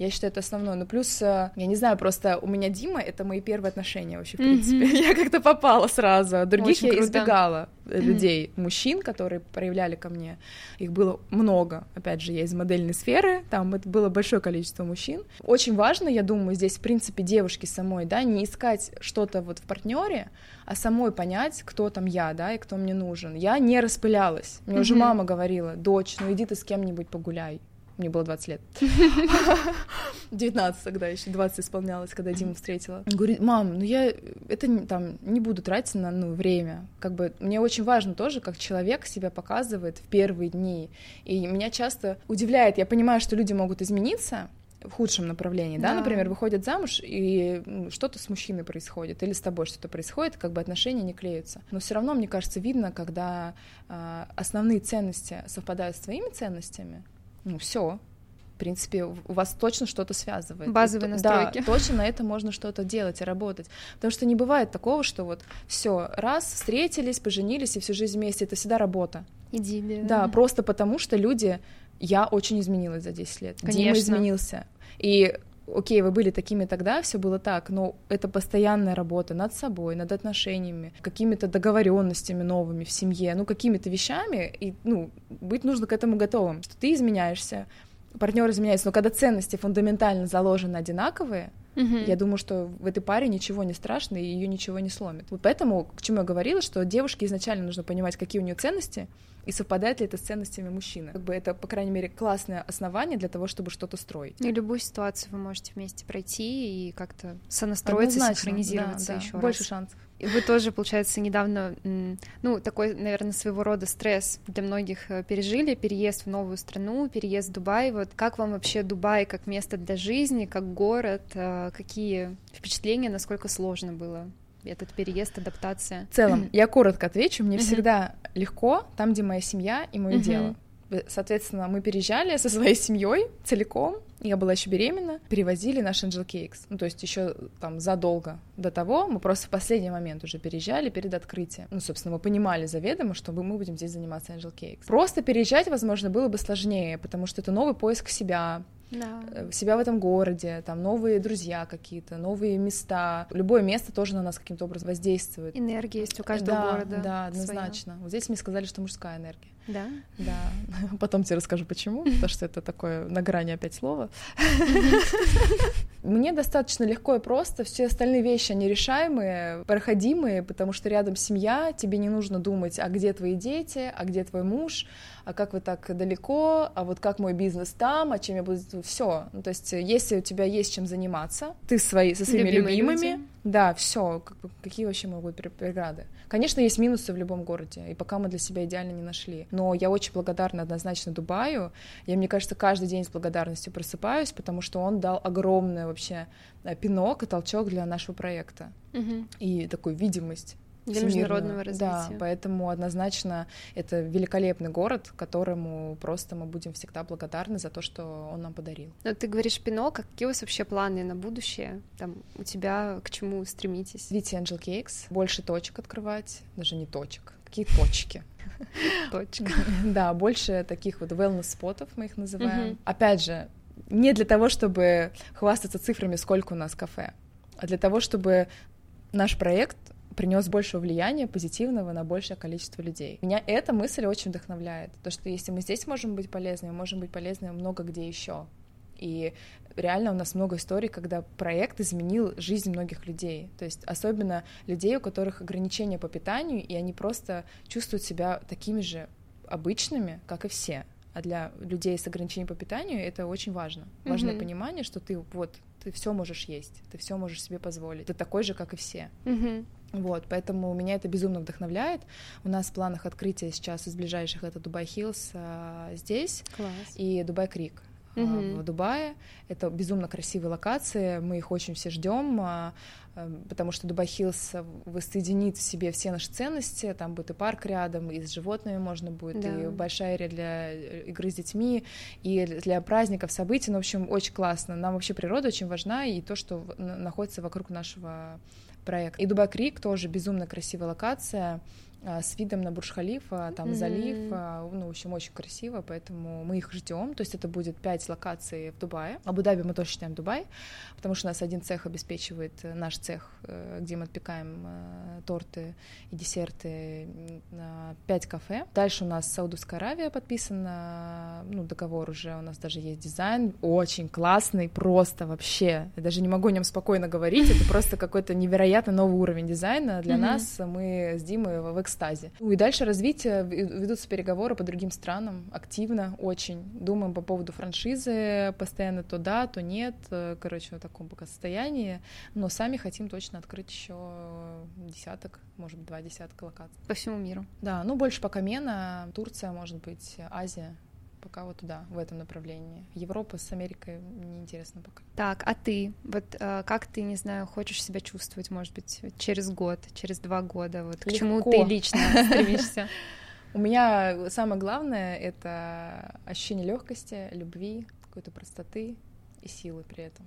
Я считаю, это основное. Ну, плюс, э, я не знаю, просто у меня Дима — это мои первые отношения вообще, в принципе. Mm-hmm. Я как-то попала сразу, других Очень я круто. избегала. людей, мужчин, которые проявляли ко мне. Их было много. Опять же, я из модельной сферы, там это было большое количество мужчин. Очень важно, я думаю, здесь, в принципе, девушке самой, да, не искать что-то вот в партнере, а самой понять, кто там я, да, и кто мне нужен. Я не распылялась. Мне mm-hmm. уже мама говорила, дочь, ну иди ты с кем-нибудь погуляй мне было 20 лет. 19 тогда еще, 20 исполнялось, когда Диму встретила. Говорит, мам, ну я это там не буду тратить на ну, время. Как бы мне очень важно тоже, как человек себя показывает в первые дни. И меня часто удивляет, я понимаю, что люди могут измениться, в худшем направлении, да, да например, выходят замуж и что-то с мужчиной происходит или с тобой что-то происходит, как бы отношения не клеются. Но все равно, мне кажется, видно, когда э, основные ценности совпадают с твоими ценностями, ну все, в принципе, у вас точно что-то связывает. Базовые и, настройки. Да, точно на это можно что-то делать и работать. Потому что не бывает такого, что вот все, раз, встретились, поженились и всю жизнь вместе, это всегда работа. Идиллия. Да, просто потому что люди... Я очень изменилась за 10 лет. Конечно. Дима изменился. И окей, вы были такими тогда, все было так, но это постоянная работа над собой, над отношениями, какими-то договоренностями новыми в семье, ну, какими-то вещами, и, ну, быть нужно к этому готовым, что ты изменяешься, партнер изменяется, но когда ценности фундаментально заложены одинаковые, Uh-huh. Я думаю, что в этой паре ничего не страшно, и ее ничего не сломит. Вот поэтому, к чему я говорила, что девушке изначально нужно понимать, какие у нее ценности, и совпадает ли это с ценностями мужчины. Как бы это, по крайней мере, классное основание для того, чтобы что-то строить. И любую ситуацию вы можете вместе пройти и как-то сонастроиться, синхронизироваться да, да. еще Больше раз. шансов. И вы тоже, получается, недавно, ну, такой, наверное, своего рода стресс для многих э, пережили, переезд в новую страну, переезд в Дубай. Вот как вам вообще Дубай как место для жизни, как город? Э, какие впечатления, насколько сложно было? этот переезд, адаптация? В целом, я коротко отвечу. Мне всегда легко там, где моя семья и мое дело. Соответственно, мы переезжали со своей семьей целиком. Я была еще беременна, перевозили наш Angel Cakes. Ну, то есть еще там задолго до того, мы просто в последний момент уже переезжали перед открытием. Ну, собственно, мы понимали заведомо, что мы будем здесь заниматься Angel Cakes. Просто переезжать, возможно, было бы сложнее, потому что это новый поиск себя, да. Э, себя в этом городе, там новые друзья какие-то, новые места. Любое место тоже на нас каким-то образом воздействует. Энергия есть у каждого да, города. Да, однозначно. Своя. Вот здесь мне сказали, что мужская энергия. Да? Да. Потом тебе расскажу, почему, потому что это такое на грани опять слова. Мне достаточно легко и просто, все остальные вещи, они решаемые, проходимые, потому что рядом семья, тебе не нужно думать, а где твои дети, а где твой муж, а как вы так далеко, а вот как мой бизнес там, а чем я буду... Все. Ну, то есть если у тебя есть чем заниматься, ты свои, со своими Любимые любимыми, люди. да, все, какие вообще могут быть преграды? Конечно, есть минусы в любом городе, и пока мы для себя идеально не нашли. Но я очень благодарна однозначно Дубаю. Я, мне кажется, каждый день с благодарностью просыпаюсь, потому что он дал огромное вообще э, пинок и толчок для нашего проекта. Угу. И такую видимость для международного развития. Да, поэтому однозначно это великолепный город, которому просто мы будем всегда благодарны за то, что он нам подарил. Но ты говоришь пинок, а какие у вас вообще планы на будущее? Там у тебя к чему стремитесь? Видите, Angel Cakes, больше точек открывать, даже не точек, какие точки. Точка. Да, больше таких вот wellness-спотов мы их называем. Опять же, не для того, чтобы хвастаться цифрами, сколько у нас кафе, а для того, чтобы наш проект принес больше влияния позитивного на большее количество людей. Меня эта мысль очень вдохновляет, то что если мы здесь можем быть полезны, мы можем быть полезны много где еще. И реально у нас много историй, когда проект изменил жизнь многих людей. То есть особенно людей, у которых ограничения по питанию, и они просто чувствуют себя такими же обычными, как и все. А для людей с ограничением по питанию это очень важно. Важное mm-hmm. понимание, что ты вот ты все можешь есть, ты все можешь себе позволить. Ты такой же, как и все. Mm-hmm. Вот, поэтому меня это безумно вдохновляет. У нас в планах открытия сейчас из ближайших это Dubai Hills а, здесь Класс. и Dubai Creek uh в Дубае. Это безумно красивые локации, мы их очень все ждем, а, а, потому что Dubai Hills воссоединит в себе все наши ценности, там будет и парк рядом, и с животными можно будет, да. и большая area для э, игры с детьми, и для праздников, событий, ну, в общем, очень классно. Нам вообще природа очень важна, и то, что находится вокруг нашего проект. И Дубай тоже безумно красивая локация, с видом на Бурж-Халифа, там mm-hmm. залив, а, ну, в общем, очень красиво, поэтому мы их ждем. То есть это будет пять локаций в Дубае. Абу-Даби мы тоже считаем Дубай, потому что у нас один цех обеспечивает э, наш цех, э, где мы отпекаем э, торты и десерты, пять кафе. Дальше у нас Саудовская Аравия подписана, ну, договор уже, у нас даже есть дизайн, очень классный, просто вообще. Я даже не могу о нем спокойно говорить, это просто какой-то невероятно новый уровень дизайна для mm-hmm. нас. Мы с Димой в экстазе. Ну и дальше развитие, ведутся переговоры по другим странам активно, очень. Думаем по поводу франшизы, постоянно то да, то нет, короче, в таком пока состоянии, но сами хотим точно открыть еще десяток, может быть, два десятка локаций. По всему миру? Да, ну больше пока Мена, Турция, может быть, Азия, пока вот туда, в этом направлении. Европа с Америкой неинтересно пока. Так, а ты? Вот э, как ты, не знаю, хочешь себя чувствовать, может быть, через год, через два года? Вот Легко. к чему ты лично стремишься? У меня самое главное — это ощущение легкости, любви, какой-то простоты и силы при этом.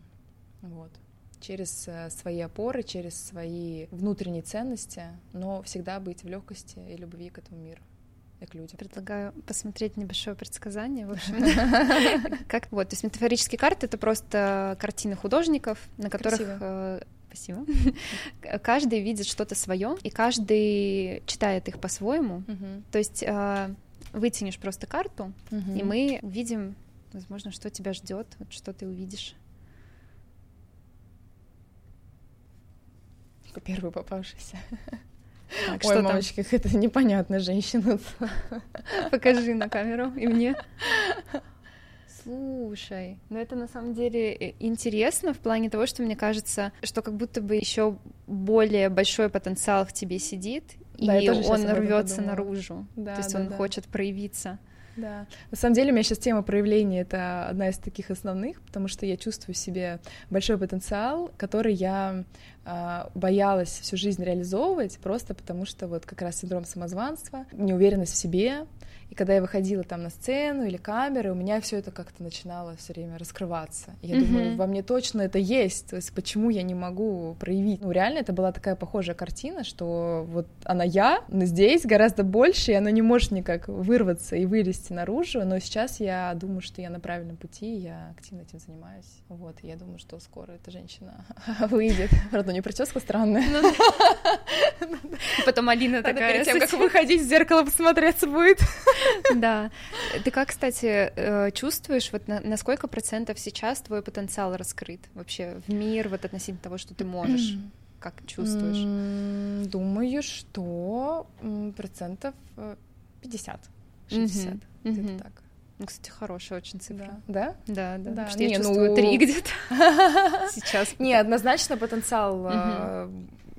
Вот через э, свои опоры, через свои внутренние ценности, но всегда быть в легкости и любви к этому миру и к людям. Предлагаю посмотреть небольшое предсказание, в общем. Как вот, то есть метафорические карты — это просто картины художников, на которых э, Спасибо. каждый видит что-то свое, и каждый читает их по-своему. То есть э, вытянешь просто карту, и мы видим, возможно, что тебя ждет, что ты увидишь. Первый попавшийся. Так, Ой, что мамочка, там? это непонятная женщина. Покажи на камеру и мне. Слушай, ну это на самом деле э, интересно в плане того, что мне кажется, что как будто бы еще более большой потенциал в тебе сидит, да, и он рвется наружу. Да, То есть да, он да. хочет проявиться. Да. На самом деле у меня сейчас тема проявления — это одна из таких основных, потому что я чувствую в себе большой потенциал, который я боялась всю жизнь реализовывать, просто потому что вот как раз синдром самозванства, неуверенность в себе, и когда я выходила там на сцену или камеры, у меня все это как-то начинало все время раскрываться. Я mm-hmm. думаю, во мне точно это есть. То есть почему я не могу проявить? Ну, реально, это была такая похожая картина, что вот она я, но здесь гораздо больше, и она не может никак вырваться и вылезти наружу. Но сейчас я думаю, что я на правильном пути, я активно этим занимаюсь. Вот, я думаю, что скоро эта женщина выйдет. Правда, у нее прическа странная. Ну Потом Алина такая... Перед тем, как выходить в зеркало, посмотреться будет. Да. Ты как, кстати, э, чувствуешь, вот на, сколько процентов сейчас твой потенциал раскрыт вообще в мир, вот относительно того, что ты можешь? Как чувствуешь? Думаю, что процентов 50, 60, где-то так. Ну, кстати, хорошая очень цифра. Да? Да, да. да. да. я чувствую ну... три где-то сейчас. Не, однозначно потенциал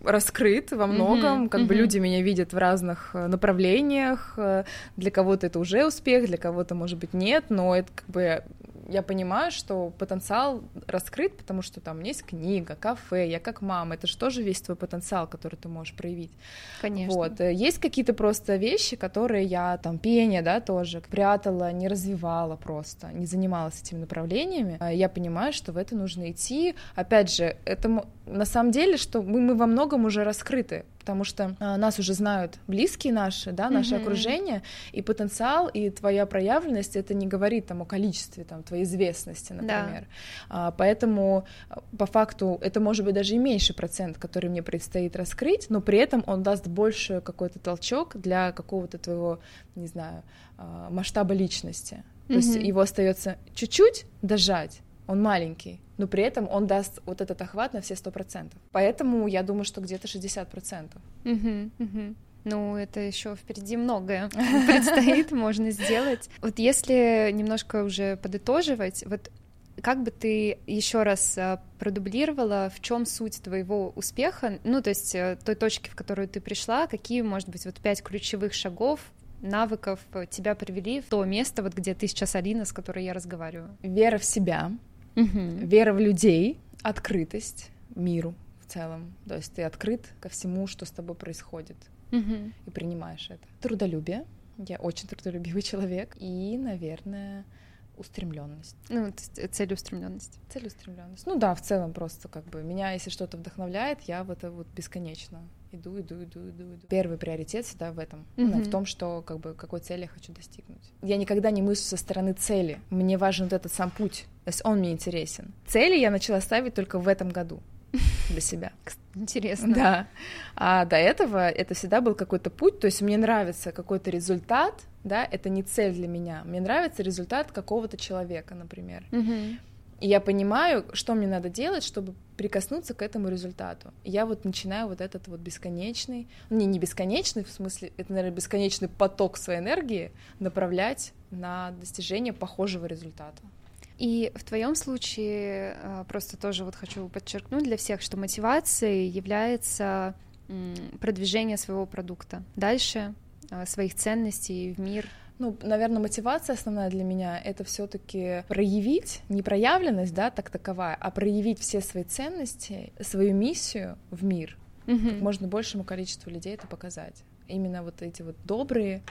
раскрыт во многом, mm-hmm, как mm-hmm. бы люди меня видят в разных э, направлениях, э, для кого-то это уже успех, для кого-то, может быть, нет, но это как бы я понимаю, что потенциал раскрыт, потому что там есть книга, кафе, я как мама, это же тоже весь твой потенциал, который ты можешь проявить. Конечно. Вот. Э, есть какие-то просто вещи, которые я, там, пение, да, тоже прятала, не развивала просто, не занималась этими направлениями. А я понимаю, что в это нужно идти. Опять же, это на самом деле, что мы, мы во многом уже раскрыты, потому что а, нас уже знают близкие наши, да, наше mm-hmm. окружение, и потенциал, и твоя проявленность, это не говорит там о количестве там твоей известности, например. Да. А, поэтому а, по факту это может быть даже и меньший процент, который мне предстоит раскрыть, но при этом он даст больше какой-то толчок для какого-то твоего, не знаю, а, масштаба личности. То mm-hmm. есть его остается чуть-чуть дожать, он маленький, но при этом он даст вот этот охват на все сто процентов. Поэтому я думаю, что где-то 60%. Угу, угу. Ну, это еще впереди многое предстоит, можно сделать. Вот если немножко уже подытоживать, вот как бы ты еще раз а, продублировала, в чем суть твоего успеха, ну, то есть э, той точки, в которую ты пришла, какие, может быть, вот пять ключевых шагов, навыков тебя привели в то место, вот где ты сейчас Алина, с которой я разговариваю? Вера в себя, угу. вера в людей, открытость миру в целом. То есть ты открыт ко всему, что с тобой происходит, угу. и принимаешь это. Трудолюбие. Я очень трудолюбивый человек. И, наверное, устремленность. Ну, целеустремленность. Целеустремленность. Ну да, в целом просто как бы меня, если что-то вдохновляет, я в это вот бесконечно иду, иду, иду, иду, иду. Первый приоритет всегда в этом, mm-hmm. в том, что как бы какой цели я хочу достигнуть. Я никогда не мыслю со стороны цели. Мне важен вот этот сам путь. То есть он мне интересен. Цели я начала ставить только в этом году для себя. Интересно. Да. А до этого это всегда был какой-то путь, то есть мне нравится какой-то результат, да, это не цель для меня. Мне нравится результат какого-то человека, например. Угу. И я понимаю, что мне надо делать, чтобы прикоснуться к этому результату. И я вот начинаю вот этот вот бесконечный, не, не бесконечный, в смысле, это, наверное, бесконечный поток своей энергии направлять на достижение похожего результата. И в твоем случае а, просто тоже вот хочу подчеркнуть для всех, что мотивацией является продвижение своего продукта дальше, а, своих ценностей в мир. Ну, наверное, мотивация основная для меня — это все таки проявить, не проявленность, да, так таковая, а проявить все свои ценности, свою миссию в мир, угу. как можно большему количеству людей это показать. Именно вот эти вот добрые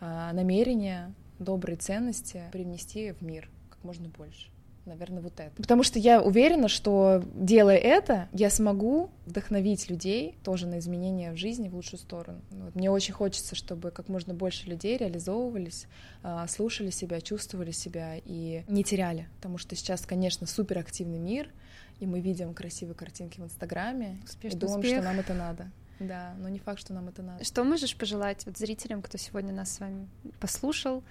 а, намерения, добрые ценности привнести в мир как можно больше. Наверное, вот это. Потому что я уверена, что делая это, я смогу вдохновить людей тоже на изменения в жизни в лучшую сторону. Вот. Мне очень хочется, чтобы как можно больше людей реализовывались, а, слушали себя, чувствовали себя и не теряли. Потому что сейчас, конечно, суперактивный мир, и мы видим красивые картинки в Инстаграме, Успешный и думаем, успех. что нам это надо. Да, но не факт, что нам это надо. Что можешь пожелать вот зрителям, кто сегодня нас с вами послушал,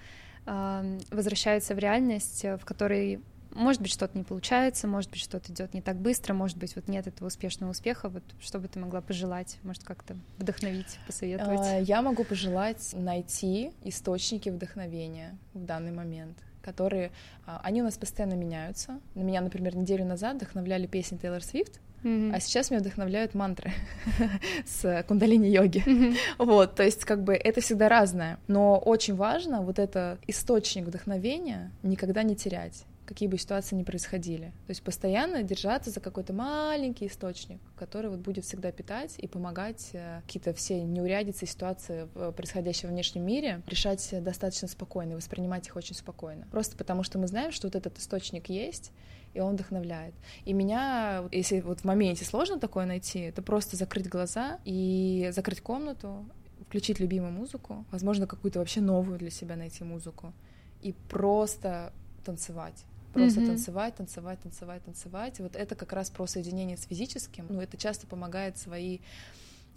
возвращаются в реальность, в которой может быть, что-то не получается, может быть, что-то идет не так быстро, может быть, вот нет этого успешного успеха. Вот что бы ты могла пожелать, может, как-то вдохновить, посоветовать? А, я могу пожелать найти источники вдохновения в данный момент которые, а, они у нас постоянно меняются. На меня, например, неделю назад вдохновляли песни Тейлор Свифт, Mm-hmm. А сейчас меня вдохновляют мантры с кундалини-йоги. Mm-hmm. Вот, то есть как бы это всегда разное. Но очень важно вот это источник вдохновения никогда не терять какие бы ситуации ни происходили. То есть постоянно держаться за какой-то маленький источник, который вот будет всегда питать и помогать э, какие-то все неурядицы, ситуации, происходящие в внешнем мире, решать достаточно спокойно, воспринимать их очень спокойно. Просто потому что мы знаем, что вот этот источник есть, и он вдохновляет. И меня, если вот в моменте сложно такое найти, это просто закрыть глаза и закрыть комнату, включить любимую музыку, возможно, какую-то вообще новую для себя найти музыку, и просто танцевать. Просто mm-hmm. танцевать, танцевать, танцевать, танцевать. Вот это как раз про соединение с физическим. Ну, это часто помогает свои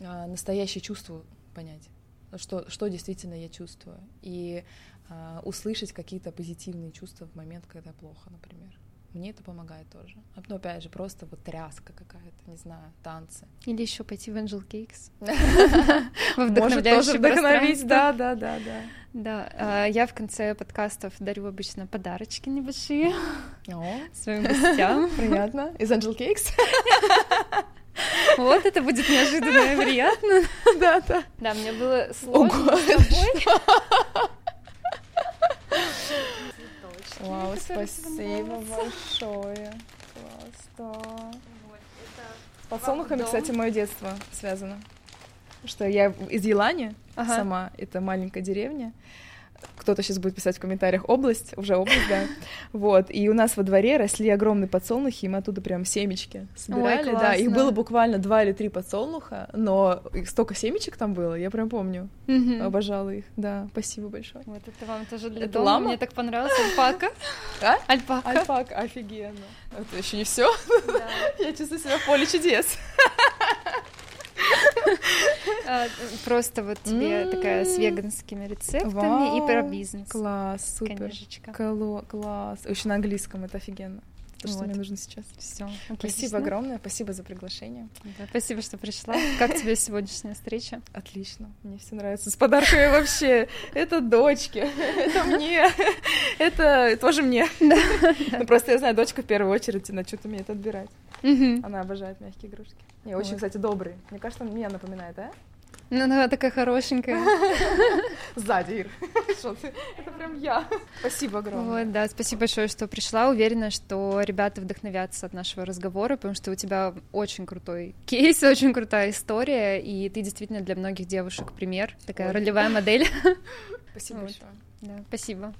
а, настоящие чувства понять, что, что действительно я чувствую. И а, услышать какие-то позитивные чувства в момент, когда плохо, например. Мне это помогает тоже. Но опять же, просто вот тряска какая-то, не знаю, танцы. Или еще пойти в Angel Cakes. Может тоже вдохновить, да, да, да, да. Да, а, я в конце подкастов дарю обычно подарочки небольшие своим гостям. Приятно. Из Angel Cakes? Вот это будет неожиданно и приятно. Да, да. Да, мне было сложно с тобой. Вау, спасибо большое. Класс, да. С подсолнухами, кстати, мое детство связано. Что я из Елани ага. сама, это маленькая деревня кто-то сейчас будет писать в комментариях область, уже область, да. Вот, и у нас во дворе росли огромные подсолнухи, и мы оттуда прям семечки собирали, Ой, да, их было буквально два или три подсолнуха, но столько семечек там было, я прям помню, угу. обожала их, да, спасибо большое. Вот это вам тоже для это дома, лама? мне так понравилась альпака. А? Альпака. Альпака, офигенно. Это еще не все. Да. Я чувствую себя в поле чудес. Просто вот тебе такая с веганскими рецептами и про бизнес. Класс, супер. Класс. Еще на английском, это офигенно. То, что мне нужно сейчас. Все. Спасибо огромное, спасибо за приглашение. спасибо, что пришла. Как тебе сегодняшняя встреча? Отлично, мне все нравится. С подарками вообще. Это дочке, это мне, это тоже мне. Ну просто я знаю, дочка в первую очередь на что-то умеет отбирать. Угу. Она обожает мягкие игрушки. Не, очень, вот. кстати, добрый. Мне кажется, он меня напоминает, а? Ну, она такая хорошенькая. Сзади, Ир. Это прям я. Спасибо огромное. Вот, да, спасибо большое, что пришла. Уверена, что ребята вдохновятся от нашего разговора, потому что у тебя очень крутой кейс, очень крутая история, и ты действительно для многих девушек пример, такая Ой. ролевая модель. Спасибо вот. большое. Да, спасибо.